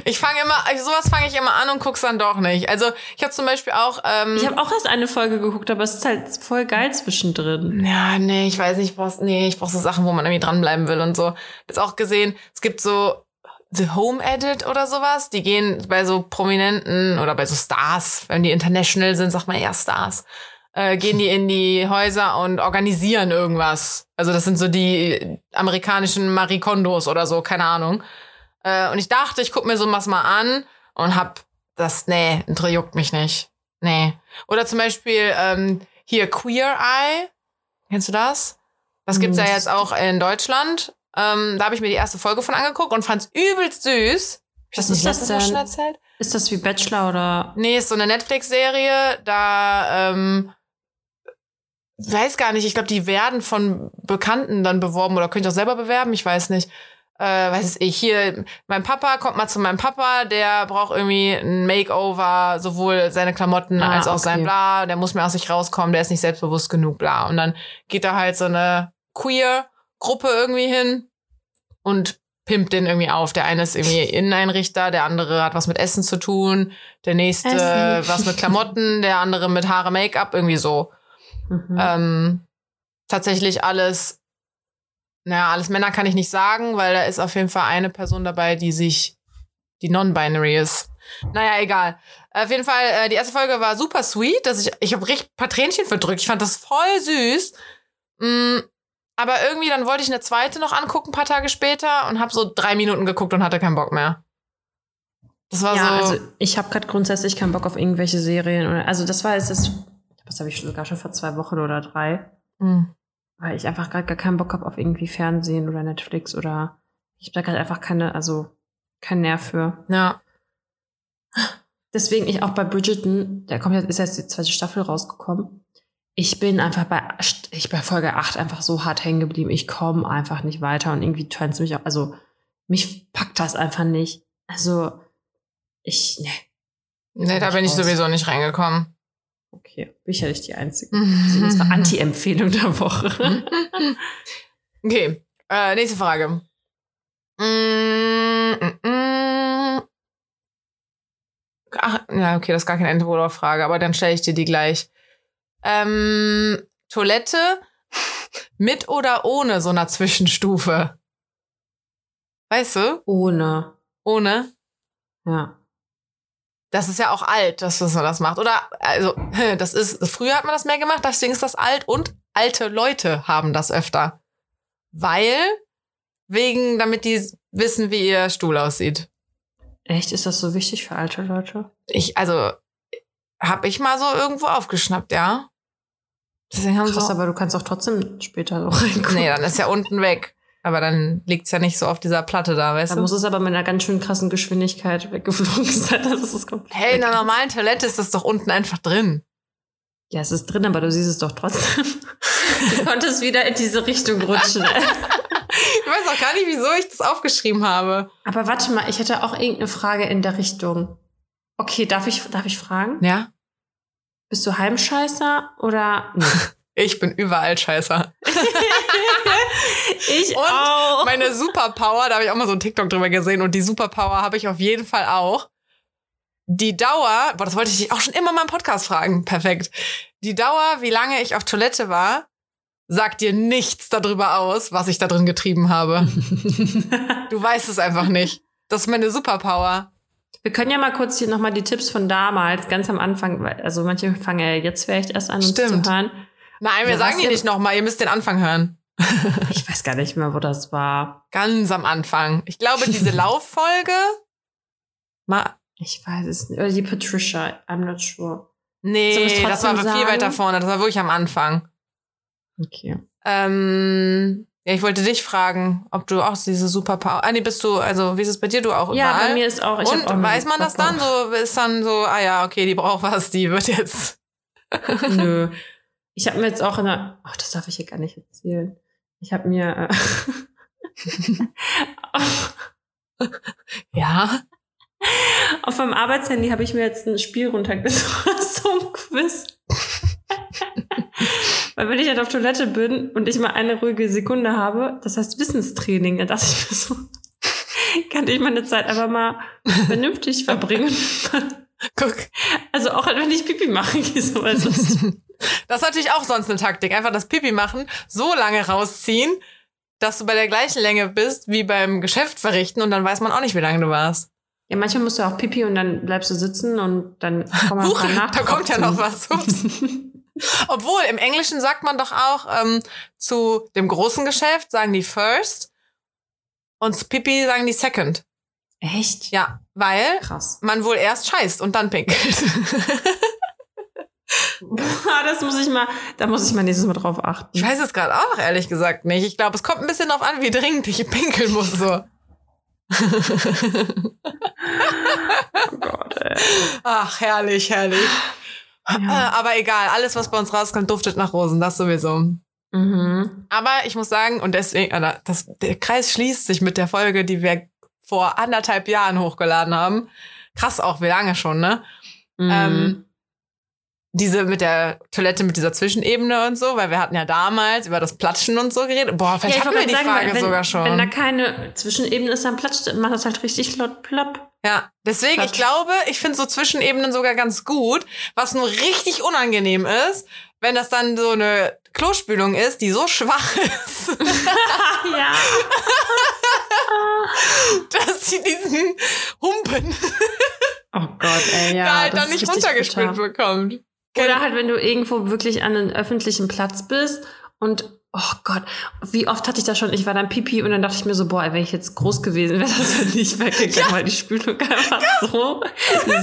Ich fange immer, sowas fange ich immer an und guck's dann doch nicht. Also ich habe zum Beispiel auch, ähm, Ich habe auch erst eine Folge geguckt, aber es ist halt voll geil zwischendrin. ja, nee, ich weiß nicht, ich brauch, nee, ich brauch so Sachen, wo man irgendwie dranbleiben will und so. Jetzt auch gesehen, es gibt so The Home Edit oder sowas. Die gehen bei so Prominenten oder bei so Stars, wenn die international sind, sagt man eher Stars, äh, gehen die in die Häuser und organisieren irgendwas. Also das sind so die amerikanischen Marikondos oder so, keine Ahnung. Äh, und ich dachte, ich guck mir sowas mal an und hab das, nee, juckt mich nicht. Nee. Oder zum Beispiel ähm, hier Queer Eye. Kennst du das? Das gibt's ja jetzt auch in Deutschland. Ähm, da habe ich mir die erste Folge von angeguckt und fand's übelst süß. Was ist das denn? schon erzählt? Ist das wie Bachelor oder? Nee, ist so eine Netflix-Serie. Da ähm, weiß gar nicht. Ich glaube, die werden von Bekannten dann beworben oder könnt ihr auch selber bewerben. Ich weiß nicht äh, weiß ich, hier, mein Papa kommt mal zu meinem Papa, der braucht irgendwie ein Makeover, sowohl seine Klamotten ah, als auch okay. sein Bla, der muss mehr aus sich rauskommen, der ist nicht selbstbewusst genug, bla. Und dann geht da halt so eine Queer-Gruppe irgendwie hin und pimpt den irgendwie auf. Der eine ist irgendwie Inneneinrichter, der andere hat was mit Essen zu tun, der nächste Essen. was mit Klamotten, der andere mit Haare, Make-up, irgendwie so. Mhm. Ähm, tatsächlich alles naja, alles Männer kann ich nicht sagen, weil da ist auf jeden Fall eine Person dabei, die sich, die non-binary ist. Naja, egal. Auf jeden Fall, äh, die erste Folge war super sweet. Dass ich ich habe richtig paar Tränchen verdrückt. Ich fand das voll süß. Mm, aber irgendwie, dann wollte ich eine zweite noch angucken, paar Tage später, und habe so drei Minuten geguckt und hatte keinen Bock mehr. Das war ja, so. Also ich habe gerade grundsätzlich keinen Bock auf irgendwelche Serien. Oder, also das war jetzt das, das habe ich sogar schon vor zwei Wochen oder drei. Mhm weil ich einfach gerade gar keinen Bock habe auf irgendwie Fernsehen oder Netflix oder ich habe da gerade einfach keine, also kein Nerv für. Ja. Deswegen ich auch bei Bridgerton, da kommt jetzt, ist jetzt die zweite Staffel rausgekommen. Ich bin einfach bei, ich bei Folge 8 einfach so hart hängen geblieben. Ich komme einfach nicht weiter und irgendwie turns mich auch, also mich packt das einfach nicht. Also, ich, ne. Nee, da bin ich sowieso nicht reingekommen. Okay, bin ich ja nicht die Einzige. Das ist unsere Anti-Empfehlung der Woche. okay, äh, nächste Frage. Mm, mm, mm. Ach, ja, okay, das ist gar keine Entweder-Frage, aber dann stelle ich dir die gleich. Ähm, Toilette mit oder ohne so einer Zwischenstufe? Weißt du? Ohne. Ohne? Ja das ist ja auch alt, dass man das macht. Oder, also, das ist, früher hat man das mehr gemacht, deswegen ist das alt und alte Leute haben das öfter. Weil, wegen, damit die wissen, wie ihr Stuhl aussieht. Echt? Ist das so wichtig für alte Leute? Ich, also, hab ich mal so irgendwo aufgeschnappt, ja. Deswegen haben Krass, so aber du kannst auch trotzdem später so reinkommen. Nee, dann ist ja unten weg. Aber dann liegt's ja nicht so auf dieser Platte da, weißt da du? Da muss es aber mit einer ganz schön krassen Geschwindigkeit weggeflogen sein. Das ist komplett hey, in einer normalen Toilette ist das doch unten einfach drin. Ja, es ist drin, aber du siehst es doch trotzdem. du konntest wieder in diese Richtung rutschen. ich weiß auch gar nicht, wieso ich das aufgeschrieben habe. Aber warte mal, ich hätte auch irgendeine Frage in der Richtung. Okay, darf ich, darf ich fragen? Ja. Bist du Heimscheißer oder? Nee. Ich bin überall Scheißer. ich und auch. meine Superpower, da habe ich auch mal so ein TikTok drüber gesehen und die Superpower habe ich auf jeden Fall auch. Die Dauer, boah, das wollte ich dich auch schon immer mal im Podcast fragen. Perfekt. Die Dauer, wie lange ich auf Toilette war, sagt dir nichts darüber aus, was ich da drin getrieben habe. du weißt es einfach nicht. Das ist meine Superpower. Wir können ja mal kurz hier nochmal die Tipps von damals, ganz am Anfang, also manche fangen ja jetzt vielleicht erst an, uns Stimmt. zu hören. Nein, wir ja, sagen die nicht nochmal, ihr müsst den Anfang hören. ich weiß gar nicht mehr, wo das war. Ganz am Anfang. Ich glaube, diese Lauffolge. Mal. Ich weiß es nicht. Oder die Patricia, I'm not sure. Nee, das war sagen? viel weiter vorne. Das war wirklich am Anfang. Okay. Ähm, ja, ich wollte dich fragen, ob du auch diese Superpower. Ah, nee, bist du, also wie ist es bei dir? Du auch ja, überall? Ja, bei mir ist auch. Ich Und auch weiß man das dann? So ist dann so, ah ja, okay, die braucht was, die wird jetzt. Nö. Ich habe mir jetzt auch in der, ach, das darf ich hier gar nicht erzählen. Ich habe mir, äh, ja, auf meinem Arbeitshandy habe ich mir jetzt ein Spiel runtergeladen, so ein Quiz. Weil wenn ich halt auf Toilette bin und ich mal eine ruhige Sekunde habe, das heißt Wissenstraining, dann dachte ich mir so, kann ich meine Zeit aber mal vernünftig verbringen. Guck. Also auch wenn ich Pipi mache, so also Das ist natürlich auch sonst eine Taktik. Einfach das Pipi machen, so lange rausziehen, dass du bei der gleichen Länge bist wie beim Geschäft verrichten und dann weiß man auch nicht, wie lange du warst. Ja, manchmal musst du auch Pipi und dann bleibst du sitzen und dann kommt man Huch, nach. da kommt ja noch was. Obwohl, im Englischen sagt man doch auch ähm, zu dem großen Geschäft, sagen die first und zu Pipi sagen die second. Echt? Ja, weil Krass. man wohl erst scheißt und dann pinkelt. Ah, das muss ich mal, da muss ich mal nächstes Mal drauf achten. Ich weiß es gerade auch ehrlich gesagt nicht. Ich glaube, es kommt ein bisschen darauf an, wie dringend ich pinkeln muss. So. Oh Gott, ey. Ach, herrlich, herrlich. Äh, aber egal, alles, was bei uns rauskommt, duftet nach Rosen, das sowieso. Mhm. Aber ich muss sagen, und deswegen, äh, das, der Kreis schließt sich mit der Folge, die wir vor anderthalb Jahren hochgeladen haben. Krass auch, wie lange schon, ne? Mhm. Ähm, diese mit der Toilette mit dieser Zwischenebene und so, weil wir hatten ja damals über das Platschen und so geredet. Boah, vielleicht Ja, ich hatten wir die gerade Frage wenn, sogar schon. Wenn da keine Zwischenebene ist, dann platscht, macht das halt richtig laut plopp. Ja, deswegen, ich Quatsch. glaube, ich finde so Zwischenebenen sogar ganz gut. Was nur richtig unangenehm ist, wenn das dann so eine Klospülung ist, die so schwach ist, ja. dass sie diesen Humpen Oh Gott, ey, ja. da halt dann nicht runtergespült bitter. bekommt. Oder halt, wenn du irgendwo wirklich an einem öffentlichen Platz bist und Oh Gott, wie oft hatte ich das schon? Ich war dann Pipi und dann dachte ich mir so, boah, wäre ich jetzt groß gewesen, wäre das nicht weggegangen, weil die Spülung einfach so,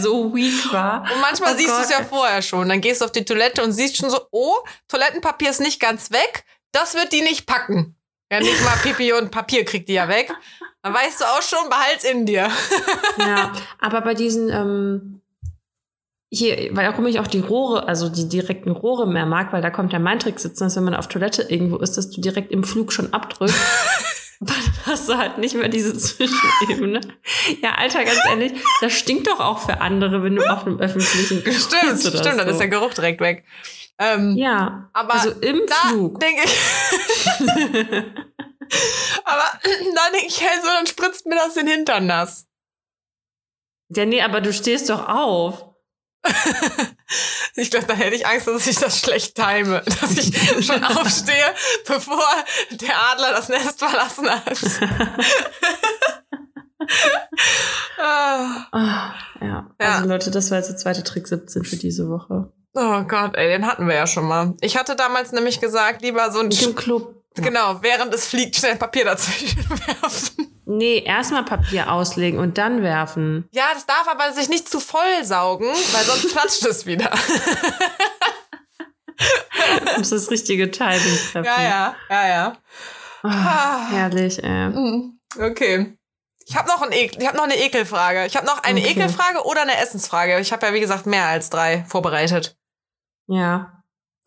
so weak war. Und manchmal Oh siehst du es ja vorher schon. Dann gehst du auf die Toilette und siehst schon so, oh, Toilettenpapier ist nicht ganz weg. Das wird die nicht packen. Ja, nicht mal Pipi und Papier kriegt die ja weg. Dann weißt du auch schon, behalt's in dir. Ja, aber bei diesen, ähm, hier, weil warum ich auch die Rohre, also die direkten Rohre mehr mag, weil da kommt ja mein Trick sitzen, dass wenn man auf Toilette irgendwo ist, dass du direkt im Flug schon abdrückst. Dann hast du halt nicht mehr diese Zwischenebene. Ja, Alter, ganz ehrlich, das stinkt doch auch für andere, wenn du auf einem öffentlichen Stimmt, stimmt, dann so. ist der Geruch direkt weg. Ähm, Ja, aber also im Flug. denke ich. aber da denke ich, hey, so, dann spritzt mir das den Hintern nass. Ja, nee, aber du stehst doch auf. Ich glaube, da hätte ich Angst, dass ich das schlecht time, dass ich schon aufstehe, bevor der Adler das Nest verlassen hat. Ah. Ah, ja. Ja. Also Leute, das war jetzt der zweite Trick 17 für diese Woche. oh Gott, ey, den hatten wir ja schon mal. Ich hatte damals nämlich gesagt, lieber so ein Klo. genau, während es fliegt, schnell Papier dazwischen werfen. Nee, erstmal Papier auslegen und dann werfen. Ja, das darf aber sich nicht zu voll saugen, weil sonst platscht es wieder. Du musst das richtige Timing treffen. ja, ja, ja, ja. Ah, herrlich, ey. Mhm. Okay. Ich habe noch, ein ich hab noch eine Ekelfrage. Ich habe noch eine Okay. Ekelfrage oder eine Essensfrage. Ich habe ja, wie gesagt, mehr als drei vorbereitet. Ja.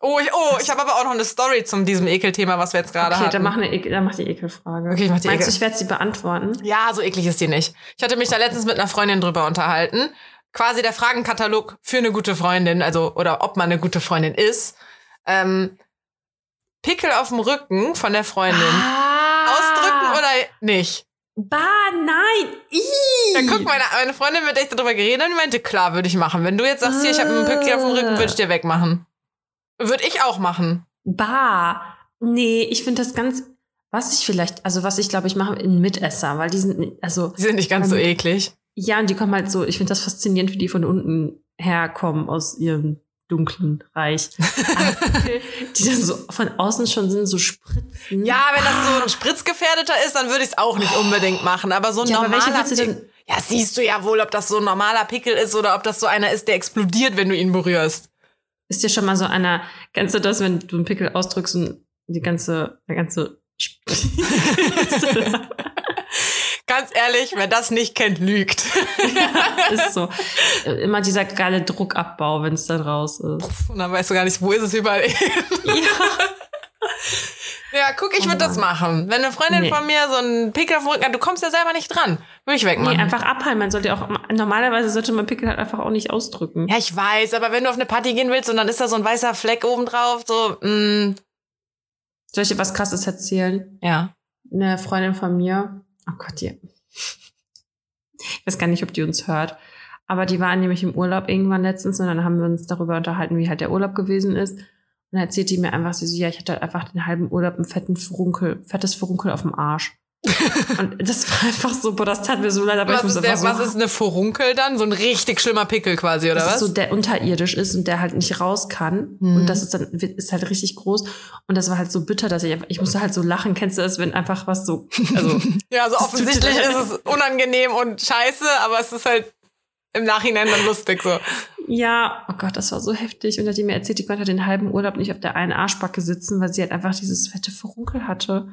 Oh, ich, oh, ich habe aber auch noch eine Story zum diesem Ekelthema, was wir jetzt gerade Okay, hatten. dann mach, eine Ekel, dann mach die Ekelfrage. Okay, ich mach die Meinst Ekel. du, ich werde sie beantworten? Ja, so eklig ist die nicht. Ich hatte mich da letztens mit einer Freundin drüber unterhalten. Quasi der Fragenkatalog für eine gute Freundin, also oder ob man eine gute Freundin ist. Ähm, Pickel auf dem Rücken von der Freundin. Ah. Ausdrücken oder nicht? Bah, nein. Ih. Dann guck, meine, meine Freundin mit der ich darüber geredet und meinte, klar, würde ich machen. Wenn du jetzt sagst, hier, ich habe einen Pickel auf dem Rücken, würde ich dir wegmachen. Würde ich auch machen. Bah. Nee, ich finde das ganz. Was ich vielleicht, also was ich glaube, ich mache in Mitesser, weil die sind, also, Die sind nicht ganz so Ähm, eklig. ja, und die kommen halt so, ich finde das faszinierend, wie die von unten herkommen aus ihrem dunklen Reich. Die dann so von außen schon sind, so Spritzen. Ja, wenn das so ein Spritzgefährdeter ist, dann würde ich es auch nicht unbedingt machen. Aber so ein Ja, normaler Pickel- Ja, siehst du ja wohl, ob das so ein normaler Pickel ist oder ob das so einer ist, der explodiert, wenn du ihn berührst. Ist dir schon mal so einer, kennst du das, wenn du einen Pickel ausdrückst und die ganze, der ganze Ganz ehrlich, wer das nicht kennt, lügt. ist so. Immer dieser geile Druckabbau, wenn es dann raus ist. Und dann weißt du gar nicht, wo ist es überall. ja, guck, ich Oh würde das Mann. machen. Wenn eine Freundin Nee. von mir so einen Pickel auf dem Rücken hat, du kommst ja selber nicht dran. Würde ich Nee, wegmachen. einfach abheilen. Man sollte auch, normalerweise sollte man Pickel halt einfach auch nicht ausdrücken. ja, ich weiß, aber wenn du auf eine Party gehen willst und dann ist da so ein weißer Fleck oben drauf, so, mm, Soll ich dir was krasses erzählen? ja. Eine Freundin von mir, oh Gott, die, ich weiß gar nicht, ob die uns hört, aber die waren nämlich im Urlaub irgendwann letztens und dann haben wir uns darüber unterhalten, wie halt der Urlaub gewesen ist. Und dann erzählt die mir einfach, sie so, ja, ich hatte halt einfach den halben Urlaub einen fetten Furunkel, fettes Furunkel auf dem Arsch. und das war einfach so, boah, das tat mir so leid, aber was ich muss ist, der, so was ist eine Furunkel dann? So ein richtig schlimmer Pickel quasi, oder das was? ist so, der unterirdisch ist und der halt nicht raus kann. Mhm. Und das ist dann, ist halt richtig groß. Und das war halt so bitter, dass ich einfach, ich musste halt so lachen. Kennst du das, wenn einfach was so, also, ja, so offensichtlich ist es unangenehm und scheiße, aber es ist halt im Nachhinein dann lustig so. ja, oh Gott, das war so heftig. Und hat die mir erzählt, die konnte halt den halben Urlaub nicht auf der einen Arschbacke sitzen, weil sie halt einfach dieses fette Furunkel hatte.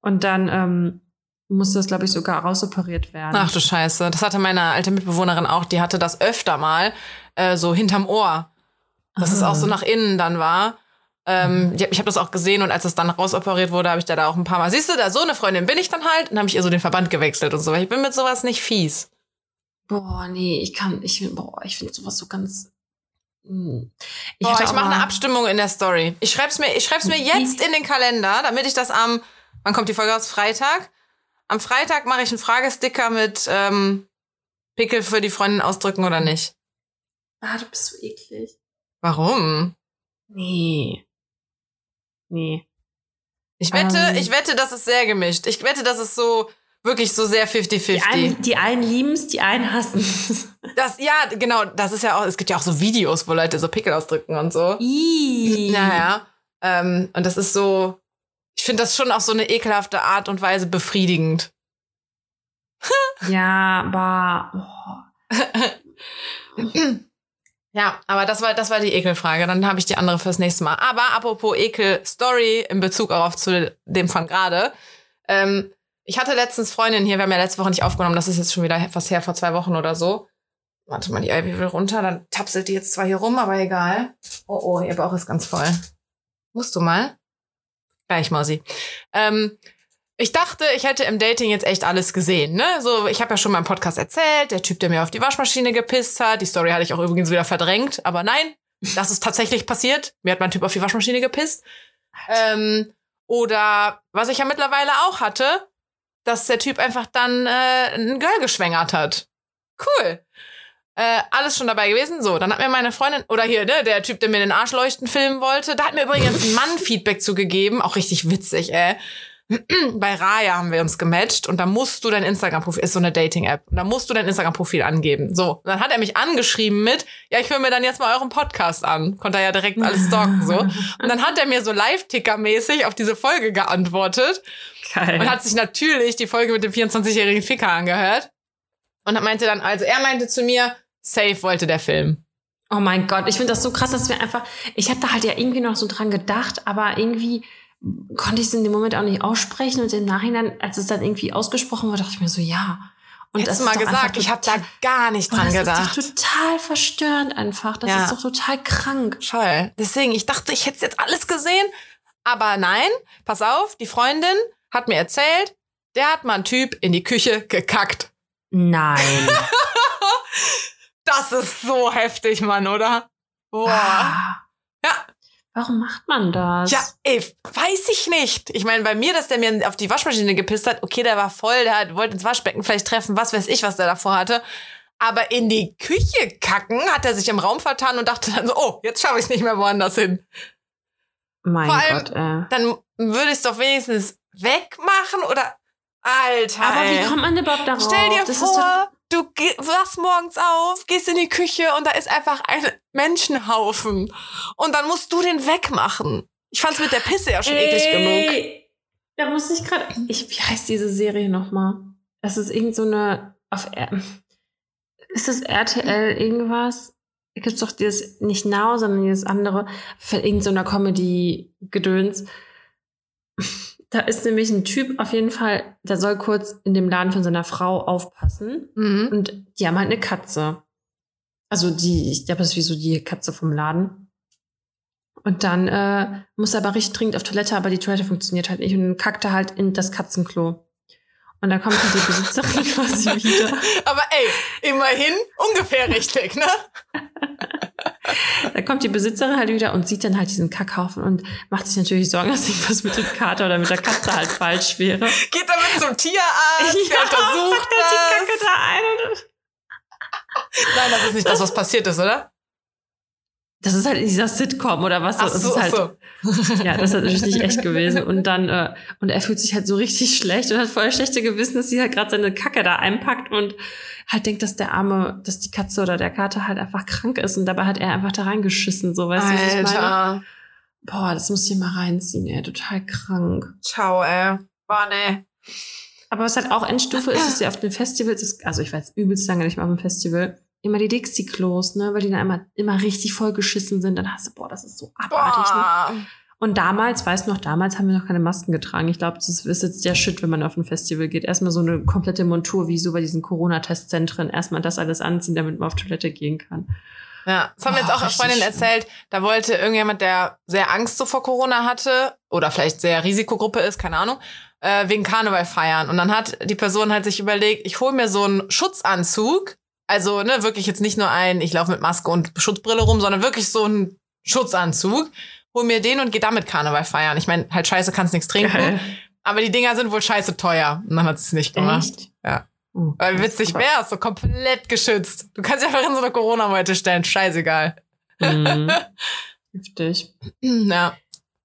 Und dann, ähm, musste das, glaube ich, sogar rausoperiert werden. Ach du Scheiße. Das hatte meine alte Mitbewohnerin auch. Die hatte das öfter mal äh, so hinterm Ohr. Dass es Ah. auch so nach innen dann war. Ähm, ich habe das auch gesehen und als es dann rausoperiert wurde, habe ich da, da auch ein paar Mal. Siehst du, da so eine Freundin bin ich dann halt und habe ich ihr so den Verband gewechselt und so. Ich bin mit sowas nicht fies. Boah, nee, ich kann, ich finde, boah, ich finde sowas so ganz. hm. Ich, hatte ich mache eine Abstimmung in der Story. Ich schreib's mir, ich schreib's mir jetzt in den Kalender, damit ich das am, wann kommt die Folge aus? Freitag? Am Freitag mache ich einen Fragesticker mit ähm, Pickel für die Freundin ausdrücken oder nicht. Ah, du bist so eklig. Warum? Nee. Nee. Ich wette, Ähm. ich wette, das ist sehr gemischt. Ich wette, das ist so wirklich so sehr Die 50-50. einen, die einen lieben es, die einen hassen es. Das, ja, genau, das ist ja auch, es gibt ja auch so Videos, wo Leute so Pickel ausdrücken und so. Ih. Naja. Ähm, und das ist so, ich finde das schon auf so eine ekelhafte Art und Weise befriedigend. Ja, aber. Oh. Ja, aber das war, das war die Ekelfrage. Dann habe ich die andere fürs nächste Mal. Aber apropos Ekel-Story in Bezug darauf zu dem von gerade. Ähm, ich hatte letztens Freundin hier, wir haben ja letzte Woche nicht aufgenommen, das ist jetzt schon wieder was her, vor zwei Wochen oder so. Warte mal, die Ivy will runter, dann tapselt die jetzt zwar hier rum, aber egal. Oh, oh, ihr Bauch ist ganz voll. Musst du mal? Gleich, Mausi. Ähm, ich dachte, ich hätte im Dating jetzt echt alles gesehen, ne? So, ich habe ja schon mal im Podcast erzählt, der Typ, der mir auf die Waschmaschine gepisst hat. Die Story hatte ich auch übrigens wieder verdrängt, aber nein, das ist tatsächlich passiert. Mir hat mein Typ auf die Waschmaschine gepisst. Ähm, oder was ich ja mittlerweile auch hatte, dass der Typ einfach dann äh, ein Girl geschwängert hat. Cool. Äh, alles schon dabei gewesen. So, dann hat mir meine Freundin, oder hier, ne, der Typ, der mir den Arsch leuchten filmen wollte, da hat mir übrigens ein Mann Feedback zugegeben. Auch richtig witzig, ey. Bei Raya haben wir uns gematcht und da musst du dein Instagram-Profil, ist so eine Dating-App, und da musst du dein Instagram-Profil angeben. So, und dann hat er mich angeschrieben mit, ja, ich höre mir dann jetzt mal euren Podcast an. Konnte er ja direkt alles stalken, so. Und dann hat er mir so Live-Ticker-mäßig auf diese Folge geantwortet Geil. und hat sich natürlich die Folge mit dem 24-jährigen Ficker angehört. Und meinte dann, also er meinte zu mir, safe wollte der Film. Oh mein Gott, ich finde das so krass, dass wir einfach. Ich habe da halt ja irgendwie noch so dran gedacht, aber irgendwie konnte ich es in dem Moment auch nicht aussprechen und im Nachhinein, als es dann irgendwie ausgesprochen wurde, dachte ich mir so, ja. Und Hättest du ist mal gesagt, ich habe da gar nicht dran das gedacht. ist doch total verstörend einfach. Das Ja. ist doch total krank. Voll. Deswegen, ich dachte, ich hätte jetzt alles gesehen. Aber nein, pass auf, die Freundin hat mir erzählt, der hat mal einen Typ in die Küche gekackt. Nein. Das ist so heftig, Mann, oder? Boah. Ah. Ja. Warum macht man das? Ja, ey, weiß ich nicht. Ich meine, bei mir, dass der mir auf die Waschmaschine gepisst hat, okay, der war voll, der hat, wollte ins Waschbecken vielleicht treffen, was weiß ich, was der davor hatte. Aber in die Küche kacken hat er sich im Raum vertan und dachte dann so, oh, jetzt schaffe ich es nicht mehr woanders hin. Mein Vor allem- Gott, äh. Dann würde ich es doch wenigstens wegmachen oder. Alter. Aber ey. wie kommt man überhaupt darauf? Stell dir Das vor, du wachst morgens auf, gehst in die Küche und da ist einfach ein Menschenhaufen. Und dann musst du den wegmachen. Ich fand's mit der Pisse ja schon eklig genug. Ey, Da muss ich gerade. Ich, wie heißt diese Serie nochmal? Das ist irgend so eine. Auf, R- ist das RTL irgendwas? Gibt's doch dieses, nicht Now, sondern dieses andere. Irgend so einer Comedy-Gedöns. Da ist nämlich ein Typ auf jeden Fall, der soll kurz in dem Laden von seiner Frau aufpassen. Mhm. Und die haben halt eine Katze. Also die, ich glaube, das ist wie so die Katze vom Laden. Und dann äh, muss er aber richtig dringend auf Toilette, aber die Toilette funktioniert halt nicht. Und dann kackt er halt in das Katzenklo. Und dann kommt halt die Besitzerin quasi wieder. Aber ey, immerhin ungefähr richtig, ne? Da kommt die Besitzerin halt wieder und sieht dann halt diesen Kackhaufen und macht sich natürlich Sorgen, dass irgendwas mit dem Kater oder mit der Katze halt falsch wäre. Geht damit zum Tierarzt, der untersucht halt die Kacke das. da ein und Nein, das ist nicht das, was passiert ist, oder? Das ist halt in dieser Sitcom oder was. Ach das so, ist halt, so. ja, das ist natürlich nicht echt gewesen. Und dann, äh, und er fühlt sich halt so richtig schlecht und hat voll schlechte Gewissen, dass sie halt gerade seine Kacke da einpackt und halt denkt, dass der Arme, dass die Katze oder der Kater halt einfach krank ist und dabei hat er einfach da reingeschissen, so weißt du, was ich meine? Boah, das muss ich mal reinziehen, ey, total krank. Ciao, ey. Boah, nee. Aber was halt auch Endstufe ist, ist ja auf den Festivals, ist, also ich war jetzt übelst lange nicht mehr auf dem Festival, immer die Dixie-Klos, ne, weil die dann immer, immer richtig vollgeschissen sind. Dann hast du, boah, das ist so abartig, ne? Und damals, weißt du noch, damals haben wir noch keine Masken getragen. Ich glaube, das ist jetzt der Shit, wenn man auf ein Festival geht. Erstmal so eine komplette Montur, wie so bei diesen Corona-Testzentren. Erstmal das alles anziehen, damit man auf Toilette gehen kann. Ja, das haben mir jetzt auch eine Freundin erzählt. Da wollte irgendjemand, der sehr Angst so vor Corona hatte oder vielleicht sehr Risikogruppe ist, keine Ahnung, äh, wegen Karneval feiern. Und dann hat die Person halt sich überlegt, ich hole mir so einen Schutzanzug. Also, ne, wirklich jetzt nicht nur ein, ich laufe mit Maske und Schutzbrille rum, sondern wirklich so einen Schutzanzug. Hol mir den und geh damit Karneval feiern. Ich meine, halt scheiße, kannst nichts trinken. Aber die Dinger sind wohl scheiße teuer. Und dann hat sie es nicht gemacht. Echt? Ja. Oh, Weil witzig wär's, so komplett geschützt. Du kannst dich einfach in so eine Corona-Meute stellen, scheißegal. Mhm. Heftig. Ja.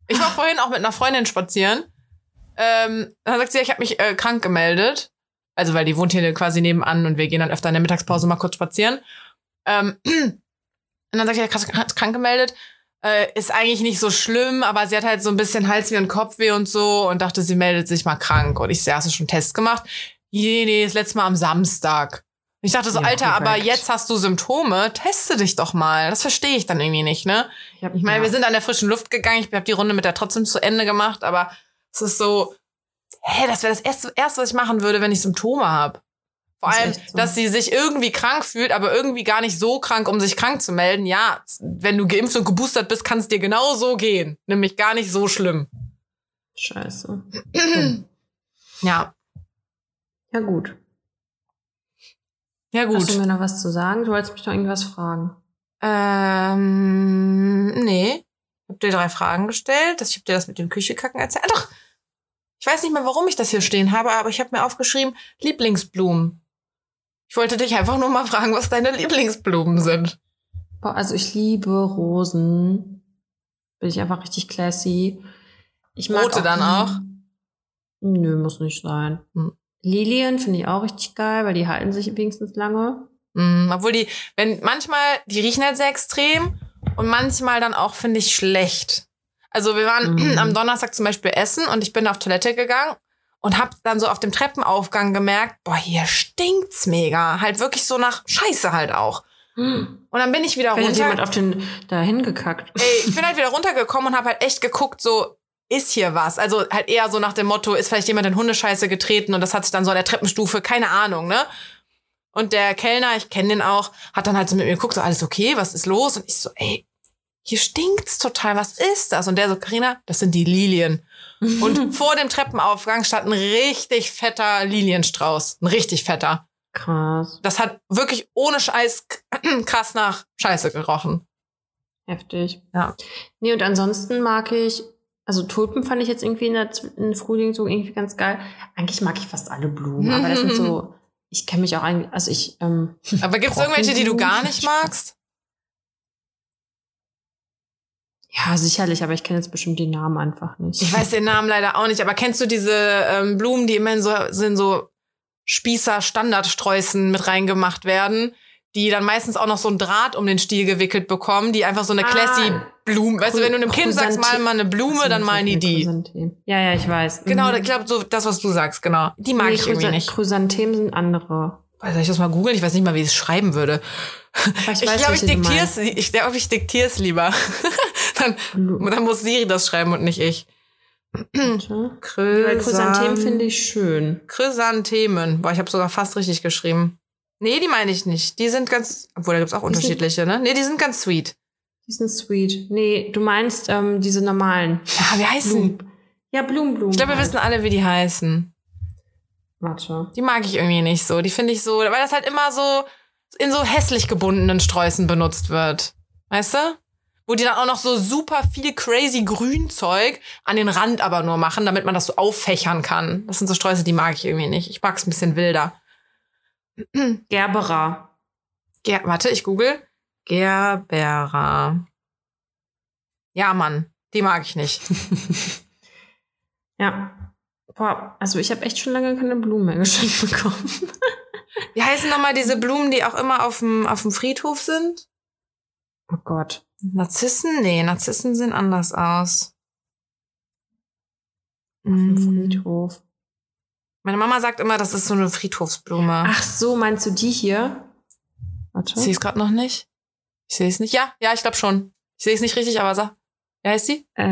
Ich war vorhin auch mit einer Freundin spazieren. Ähm, dann sagt sie, ich habe mich äh, krank gemeldet. Also, weil die wohnt hier quasi nebenan und wir gehen dann öfter in der Mittagspause mal kurz spazieren. Ähm, und dann sagt ja, krass krank krank gemeldet. Äh, ist eigentlich nicht so schlimm, aber sie hat halt so ein bisschen Halsweh und Kopfweh und so und dachte, sie meldet sich mal krank. Und ich so, ja, hast du schon einen Test gemacht? Nee, nee, das letzte Mal am Samstag. Und ich dachte so, Ja, Alter, aber jetzt hast du Symptome, teste dich doch mal. Das verstehe ich dann irgendwie nicht, ne? hab- Ich meine, ja. wir sind an der frischen Luft gegangen. Ich habe die Runde mit der trotzdem zu Ende gemacht, aber es ist so, hä, das wäre das erste, erste, was ich machen würde, wenn ich Symptome habe. Vor Ist allem, so. dass sie sich irgendwie krank fühlt, aber irgendwie gar nicht so krank, um sich krank zu melden. Ja, wenn du geimpft und geboostert bist, kann es dir genau so gehen. Nämlich gar nicht so schlimm. Scheiße. Ja, Ja, gut. ja Hast du gut. mir noch was zu sagen? Du wolltest mich noch irgendwas fragen. Ähm, nee. Ich hab dir drei Fragen gestellt. Das- Ich hab dir das mit dem Küchekacken erzählt. Ah, doch. Ich weiß nicht mehr, warum ich das hier stehen habe, aber ich habe mir aufgeschrieben, Lieblingsblumen. Ich wollte dich einfach nur mal fragen, was deine Lieblingsblumen sind. Boah, also ich liebe Rosen. Bin ich einfach richtig classy. Ich Rote dann auch? Nö, muss nicht sein. Hm. Lilien finde ich auch richtig geil, weil die halten sich wenigstens lange. Mm, obwohl die, wenn manchmal, die riechen halt sehr extrem und manchmal dann auch, finde ich, schlecht. Also wir waren Mhm. am Donnerstag zum Beispiel essen und ich bin auf Toilette gegangen und hab dann so auf dem Treppenaufgang gemerkt, boah, hier stinkt's mega. Halt wirklich so nach Scheiße halt auch. Hm. Und dann bin ich wieder Vielleicht hat jemand runter. auf den da hingekackt. Ey, ich bin halt wieder runtergekommen und habe halt echt geguckt, so, ist hier was? Also halt eher so nach dem Motto, ist vielleicht jemand in Hundescheiße getreten und das hat sich dann so an der Treppenstufe, keine Ahnung, ne? Und der Kellner, ich kenne den auch, hat dann halt so mit mir geguckt, so alles okay, was ist los? Und ich so, ey, hier stinkt's total, was ist das? Und der so, Karina, das sind die Lilien. Und vor dem Treppenaufgang stand ein richtig fetter Lilienstrauß, ein richtig fetter. Krass. Das hat wirklich ohne Scheiß krass nach Scheiße gerochen. Heftig. Ja. Nee, und ansonsten mag ich, also Tulpen fand ich jetzt irgendwie in der im Frühling so irgendwie ganz geil. Eigentlich mag ich fast alle Blumen, aber das sind so, ich kenne mich auch eigentlich, also ich, ähm, Aber gibt's irgendwelche, die du gar nicht magst? Ja, sicherlich, aber ich kenne jetzt bestimmt die Namen einfach nicht. Ich weiß den Namen leider auch nicht, aber kennst du diese ähm, Blumen, die immer in so, sind so Spießer-Standardsträußen mit reingemacht werden, die dann meistens auch noch so ein Draht um den Stiel gewickelt bekommen, die einfach so eine Ah, classy Blume, weißt du, wenn du einem Kind sagst, mal mal eine Blume, dann malen die die. Chrysanthemen. Ja, ja, ich weiß. Genau, Mhm. ich glaube, so das, was du sagst, genau. Die mag Nee, ich irgendwie nicht. Chrysanthemen sind andere. Soll ich das mal googeln? Ich weiß nicht mal, wie ich es schreiben würde. Aber Ich glaube, ich welche du diktiere es ich glaube, ich diktiere es lieber. dann, dann muss Siri das schreiben und nicht ich. Weil Chrysanthemen Chrysan- finde ich schön. Chrysanthemen. Boah, ich habe sogar fast richtig geschrieben. Nee, die meine ich nicht. Die sind ganz, obwohl da gibt's auch Die unterschiedliche, ne? Nee, die sind ganz sweet. Die sind sweet. Nee, du meinst ähm, diese normalen. Ah, wie heißen? Blumen. Ja, Blumenblumen. Ich glaube, wir halt. wissen alle, wie die heißen. Warte. Die mag ich irgendwie nicht so. Die finde ich so, weil das halt immer so in so hässlich gebundenen Sträußen benutzt wird. Weißt du? Wo die dann auch noch so super viel crazy Grünzeug an den Rand aber nur machen, damit man das so auffächern kann. Das sind so Sträuße, die mag ich irgendwie nicht. Ich mag's ein bisschen wilder. Gerbera. Ger warte, ich google. Gerbera. Ja, Mann, die mag ich nicht. ja. Boah, also ich habe echt schon lange keine Blumen mehr geschenkt bekommen. Wie heißen nochmal diese Blumen, die auch immer auf dem, auf dem Friedhof sind? Oh Gott. Narzissen? Nee, Narzissen sehen anders aus. Auf dem Mm. Friedhof. Meine Mama sagt immer, das ist so eine Friedhofsblume. Ach so, meinst du die hier? Warte. Ich sehe es gerade noch nicht. Ich sehe es nicht. Ja, ja, ich glaube schon. Ich sehe es nicht richtig, aber sag. Wie heißt die? Äh,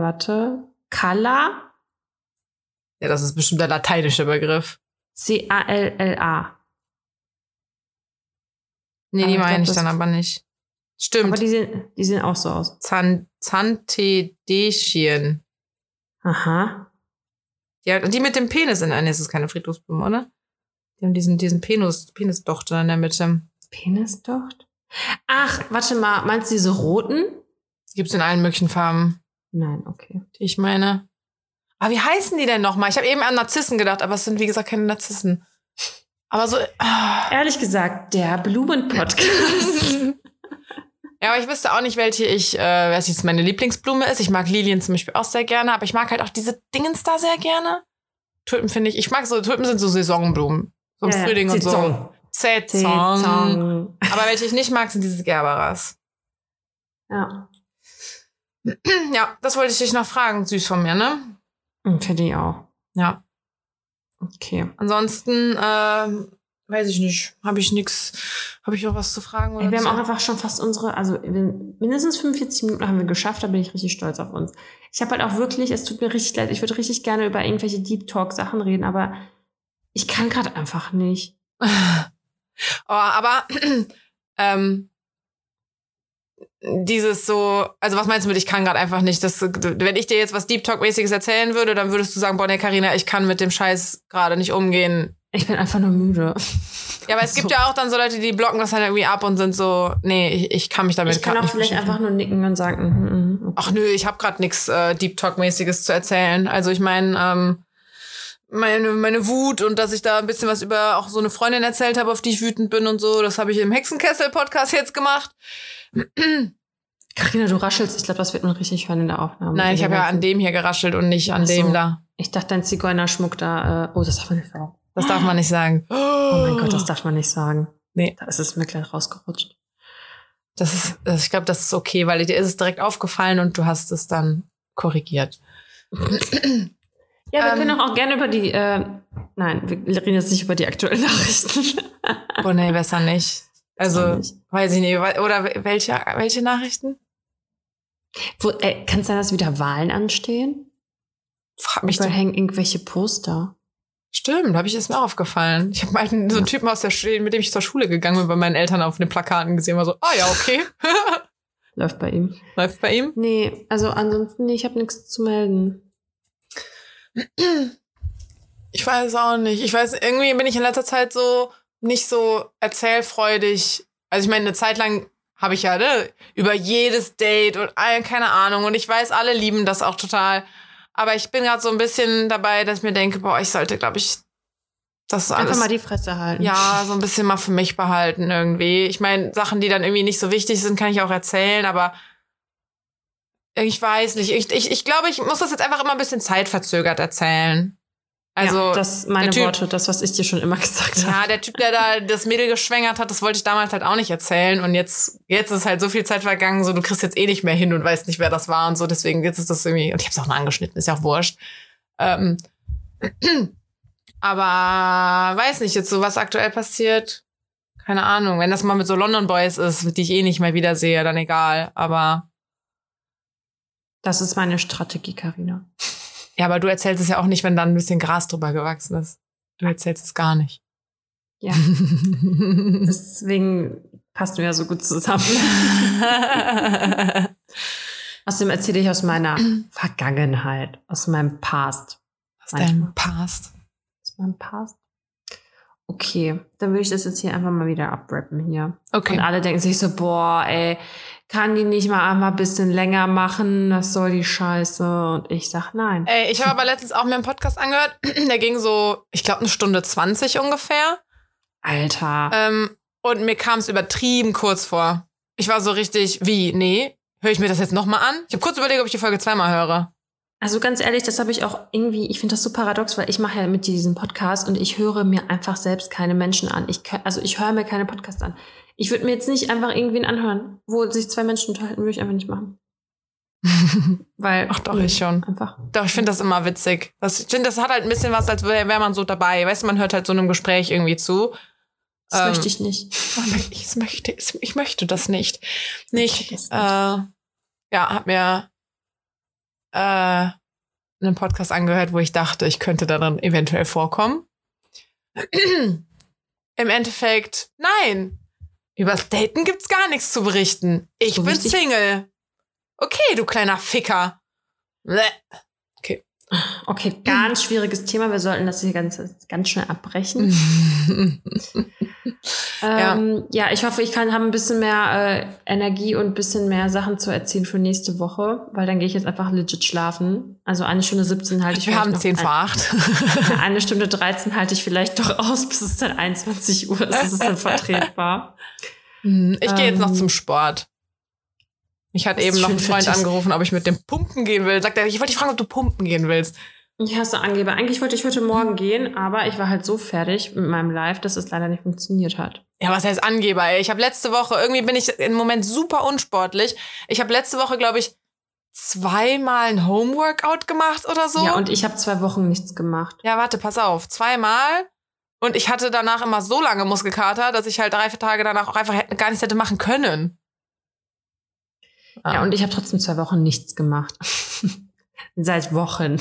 warte. Kala? Ja, das ist bestimmt der lateinische Begriff. C-A-L-L-A. Nee, Aber die ich glaub, meine ich dann aber nicht. Stimmt. Aber die sehen, die sehen auch so aus. Zan Zantedechien. Aha. Ja, die mit dem Penis in einer, das ist keine Friedhofsblume, oder? Die haben diesen, diesen Penis, Penisdochter in der Mitte. Penisdocht? Ach, warte mal. Meinst du diese roten? Gibt's in allen möglichen Farben, Nein, okay. die ich meine. Aber wie heißen die denn nochmal? Ich habe eben an Narzissen gedacht, aber es sind wie gesagt keine Narzissen. Aber so. ah. Ehrlich gesagt, der Blumen-Podcast. Ja, aber ich wüsste auch nicht, welche ich, äh, was jetzt meine Lieblingsblume ist. Ich mag Lilien zum Beispiel auch sehr gerne, aber ich mag halt auch diese Dingens da sehr gerne. Tulpen finde ich, ich mag so, Tulpen sind so Saisonblumen. So im Ja, Frühling und so. Saison. Aber welche ich nicht mag, sind diese Gerberas. Ja. Ja, das wollte ich dich noch fragen, süß von mir, ne? Finde ich auch. Ja. Okay. Ansonsten, ähm, weiß ich nicht, habe ich nix, habe ich noch was zu fragen Ey, wir haben auch einfach schon fast unsere, also mindestens 45 Minuten haben wir geschafft, da bin ich richtig stolz auf uns. Ich habe halt auch wirklich, es tut mir richtig leid, ich würde richtig gerne über irgendwelche Deep Talk Sachen reden, aber ich kann gerade einfach nicht. Oh, aber ähm, dieses so, also was meinst du mit, ich kann gerade einfach nicht, das, wenn ich dir jetzt was Deep Talk-mäßiges erzählen würde, dann würdest du sagen, boah, nee, Carina, ich kann mit dem Scheiß gerade nicht umgehen. Ich bin einfach nur müde. Ja, aber es gibt So. ja auch dann so Leute, die blocken das dann irgendwie ab und sind so, nee, ich, ich kann mich damit Ich kann auch vielleicht einfach nur nicken und sagen, mhm, mhm, okay. Ach nö, ich habe gerade nichts äh, Deep Talk-mäßiges zu erzählen. Also ich meine, ähm, meine, meine Wut und dass ich da ein bisschen was über auch so eine Freundin erzählt habe, auf die ich wütend bin und so, das habe ich im Hexenkessel-Podcast jetzt gemacht. Carina, du raschelst. Ich glaube, das wird man richtig hören in der Aufnahme. Nein, ich In habe ja an dem hier geraschelt und nicht an so. dem da. Ich dachte, dein Zigeunerschmuck da, äh, oh, das darf man nicht sagen. Das darf man nicht sagen. Oh mein Gott, das darf man nicht sagen. Nee. Da ist es mir gleich rausgerutscht. Das ist, das, ich glaube, das ist okay, weil dir ist es direkt aufgefallen und du hast es dann korrigiert. Ja, wir Ähm, können auch, auch gerne über die, äh, nein, wir reden jetzt nicht über die aktuellen Nachrichten. Oh nee, besser nicht. Also, Besser nicht. weiß ich nicht. Oder welche, welche Nachrichten? Wo, äh, kann es sein, dass wieder Wahlen anstehen? Frag mich Überall doch. hängen irgendwelche Poster. Stimmt, habe ich ist mir aufgefallen. Ich habe mal einen, so einen Typen aus der Schule, mit dem ich zur Schule gegangen bin, bei meinen Eltern auf den Plakaten gesehen, war so, ah ja, okay. Läuft bei ihm. Läuft bei ihm. Nee, also ansonsten, nee, ich habe nichts zu melden. Ich weiß auch nicht. Ich weiß, irgendwie bin ich in letzter Zeit so nicht so erzählfreudig. Also ich meine, eine Zeit lang habe ich ja ne, über jedes Date und all, keine Ahnung. Und ich weiß, alle lieben das auch total. Aber ich bin gerade so ein bisschen dabei, dass ich mir denke, boah, ich sollte, glaube ich, das alles Einfach mal die Fresse halten. ja, so ein bisschen mal für mich behalten irgendwie. Ich meine, Sachen, die dann irgendwie nicht so wichtig sind, kann ich auch erzählen, aber ich weiß nicht. Ich, ich, ich glaube, ich muss das jetzt einfach immer ein bisschen zeitverzögert erzählen. Also, ja, das meine Typ- Worte, das, was ich dir schon immer gesagt habe. ja, der Typ, der da das Mädel geschwängert hat, das wollte ich damals halt auch nicht erzählen. Und jetzt, jetzt ist halt so viel Zeit vergangen, so du kriegst jetzt eh nicht mehr hin und weißt nicht, wer das war und so. Deswegen jetzt ist das irgendwie, und ich hab's auch mal angeschnitten, ist ja auch wurscht. Ähm, aber weiß nicht, jetzt so was aktuell passiert. Keine Ahnung. Wenn das mal mit so London Boys ist, die ich eh nicht mehr wiedersehe, dann egal. Aber Das ist meine Strategie, Karina. Ja, aber du erzählst es ja auch nicht, wenn da ein bisschen Gras drüber gewachsen ist. Du erzählst es gar nicht. Ja. Deswegen passen wir ja so gut zusammen. Außerdem erzähle ich aus meiner Vergangenheit, aus meinem Past. Aus deinem Past. Aus meinem Past. Okay, dann würde ich das jetzt hier einfach mal wieder abrappen hier. Okay. Und alle denken sich so, boah, ey, kann die nicht mal einmal ein bisschen länger machen? Das soll die Scheiße. Und ich sag nein. Ey, ich habe aber letztens auch mir einen Podcast angehört, der ging so, ich glaube, eine Stunde 20 ungefähr. Alter. Ähm, und mir kam es übertrieben kurz vor. Ich war so richtig, wie, nee, Höre ich mir das jetzt nochmal an? Ich habe kurz überlegt, ob ich die Folge zweimal höre. Also ganz ehrlich, das habe ich auch irgendwie, ich finde das so paradox, weil ich mache ja mit diesem Podcast und ich höre mir einfach selbst keine Menschen an. Ich, also ich höre mir keine Podcasts an. Ich würde mir jetzt nicht einfach irgendwen anhören, wo sich zwei Menschen unterhalten, würde ich einfach nicht machen. Weil. Ach doch, ich schon. Einfach. Doch, ich finde das immer witzig. Das, ich finde, das hat halt ein bisschen was, als wäre wär man so dabei. Weißt du, man hört halt so einem Gespräch irgendwie zu. Das Ähm, möchte ich nicht. Ich möchte, ich möchte das nicht. Nicht. das nicht. Äh, ja, hab mir äh, einen Podcast angehört, wo ich dachte, ich könnte darin eventuell vorkommen. Im Endeffekt, nein. Übers Daten gibt's gar nichts zu berichten. Ich So bin Single. Okay, du kleiner Ficker. Bleh. Okay, ganz schwieriges Thema. Wir sollten das hier ganz, ganz schnell abbrechen. Ähm, ja. ich hoffe, ich kann haben ein bisschen mehr äh, Energie und ein bisschen mehr Sachen zu erzählen für nächste Woche, weil dann gehe ich jetzt einfach legit schlafen. Also eine Stunde 17 halte ich Wir haben noch 10 ein- vor 8. Eine Stunde 13 halte ich vielleicht doch aus, bis es dann 21 Uhr ist. Das ist dann vertretbar. Ich gehe jetzt noch Ähm, zum Sport. Ich hatte das eben noch für Freund angerufen, ob ich mit dem Pumpen gehen will. Sagt er, ich wollte dich fragen, ob du pumpen gehen willst. Ich hasse Angeber. Eigentlich wollte ich heute Morgen gehen, aber ich war halt so fertig mit meinem Live, dass es leider nicht funktioniert hat. Ja, was heißt Angeber, ey? Ich habe letzte Woche, irgendwie bin ich im Moment super unsportlich. Ich habe letzte Woche, glaube ich, zweimal ein Homeworkout gemacht oder so. Ja, und ich habe zwei Wochen nichts gemacht. ja, warte, pass auf. Zweimal. Und ich hatte danach immer so lange Muskelkater, dass ich halt drei, vier Tage danach auch einfach gar nichts hätte machen können. Ja, und ich habe trotzdem zwei Wochen nichts gemacht. Seit Wochen.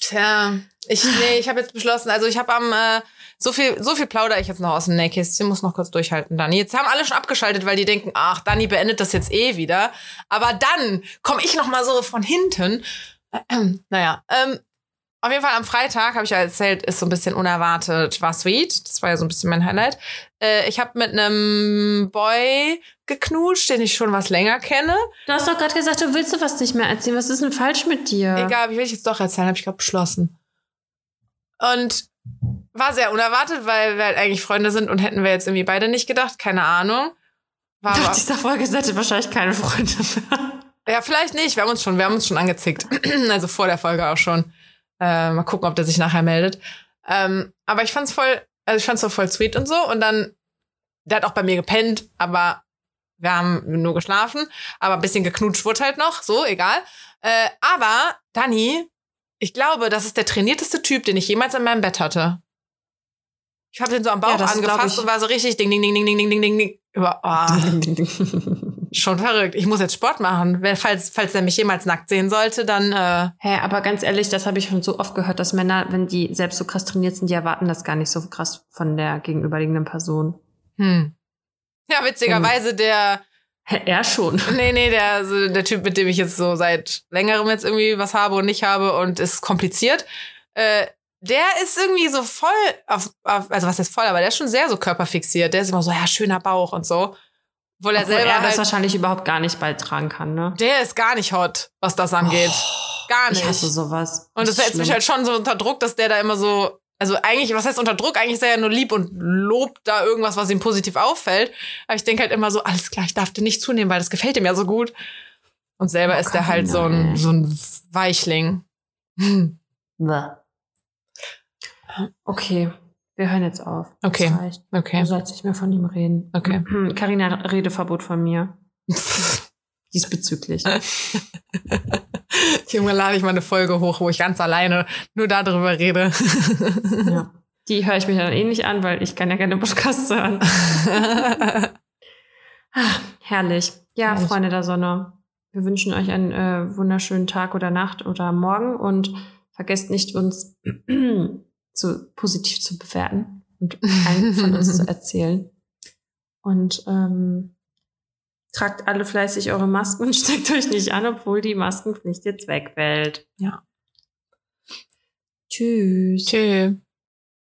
Tja, ich, nee, ich habe jetzt beschlossen, also ich habe am, äh, so viel, so viel plaudere ich jetzt noch aus dem Nähkästchen, muss noch kurz durchhalten, Dani. Jetzt haben alle schon abgeschaltet, weil die denken, ach, Dani beendet das jetzt eh wieder. Aber dann komme ich noch mal so von hinten. naja, ähm, auf jeden Fall am Freitag, habe ich ja erzählt, ist so ein bisschen unerwartet, war sweet. Das war ja so ein bisschen mein Highlight. Äh, ich habe mit einem Boy geknutscht, den ich schon was länger kenne. Du hast doch gerade gesagt, du willst sowas nicht mehr erzählen. Was ist denn falsch mit dir? Egal, wie will ich jetzt doch erzählen, habe ich gerade beschlossen. Und war sehr unerwartet, weil wir halt eigentlich Freunde sind und hätten wir jetzt irgendwie beide nicht gedacht, keine Ahnung. War Nach dieser Folge seid ihr wahrscheinlich keine Freunde mehr. ja, vielleicht nicht, wir haben uns schon, wir haben uns schon angezickt. also vor der Folge auch schon. Äh, mal gucken, ob der sich nachher meldet. Ähm, aber ich fand's voll, also ich fand's so voll sweet und so. Und dann, der hat auch bei mir gepennt, aber wir haben nur geschlafen, aber ein bisschen geknutscht wurde halt noch, so, egal. Äh, aber, Dani, ich glaube, das ist der trainierteste Typ, den ich jemals in meinem Bett hatte. Ich habe den so am Bauch Ja, angefasst und war so richtig ding, ding, ding, ding, ding, ding, ding, ding, ding. Über, oh, schon verrückt. Ich muss jetzt Sport machen. Falls, falls er mich jemals nackt sehen sollte, dann, äh, Hä, aber ganz ehrlich, das habe ich schon so oft gehört, dass Männer, wenn die selbst so krass trainiert sind, die erwarten das gar nicht so krass von der gegenüberliegenden Person. hm. Ja, witzigerweise der, Hä, er schon. nee, nee, der, so der Typ, mit dem ich jetzt so seit längerem jetzt irgendwie was habe und nicht habe und ist kompliziert, äh, der ist irgendwie so voll auf, auf, also was ist voll, aber der ist schon sehr so körperfixiert. Der ist immer so, ja, schöner Bauch und so. Obwohl er Obwohl selber er das halt, wahrscheinlich überhaupt gar nicht beitragen kann, ne? der ist gar nicht hot, was das angeht. gar nicht. Ich hasse sowas. Und das ist setzt mich halt schon so unter Druck, dass der da immer so, also eigentlich, was heißt unter Druck? Eigentlich ist er ja nur lieb und lobt da irgendwas, was ihm positiv auffällt. Aber ich denke halt immer so, alles klar, ich darf dir nicht zunehmen, weil das gefällt ihm ja so gut. Und selber Oh, ist er halt so ein, so ein Weichling. Hm. Okay, wir hören jetzt auf. Das Okay. reicht. Okay. Du sollst nicht mehr von ihm reden. Okay. Carina, Redeverbot von mir. Diesbezüglich. Junge, lade ich mal eine Folge hoch, wo ich ganz alleine nur darüber rede. ja. Die höre ich mir dann eh nicht an, weil ich kann ja keine Podcasts hören. Ah, herrlich. Ja, Herrlich. Freunde der Sonne. Wir wünschen euch einen äh, wunderschönen Tag oder Nacht oder Morgen und vergesst nicht, uns zu, positiv zu bewerten und allen von uns zu erzählen. Und ähm, tragt alle fleißig eure Masken und steckt euch nicht an, obwohl die Maskenpflicht jetzt wegfällt. Ja. Tschüss. Tschüss.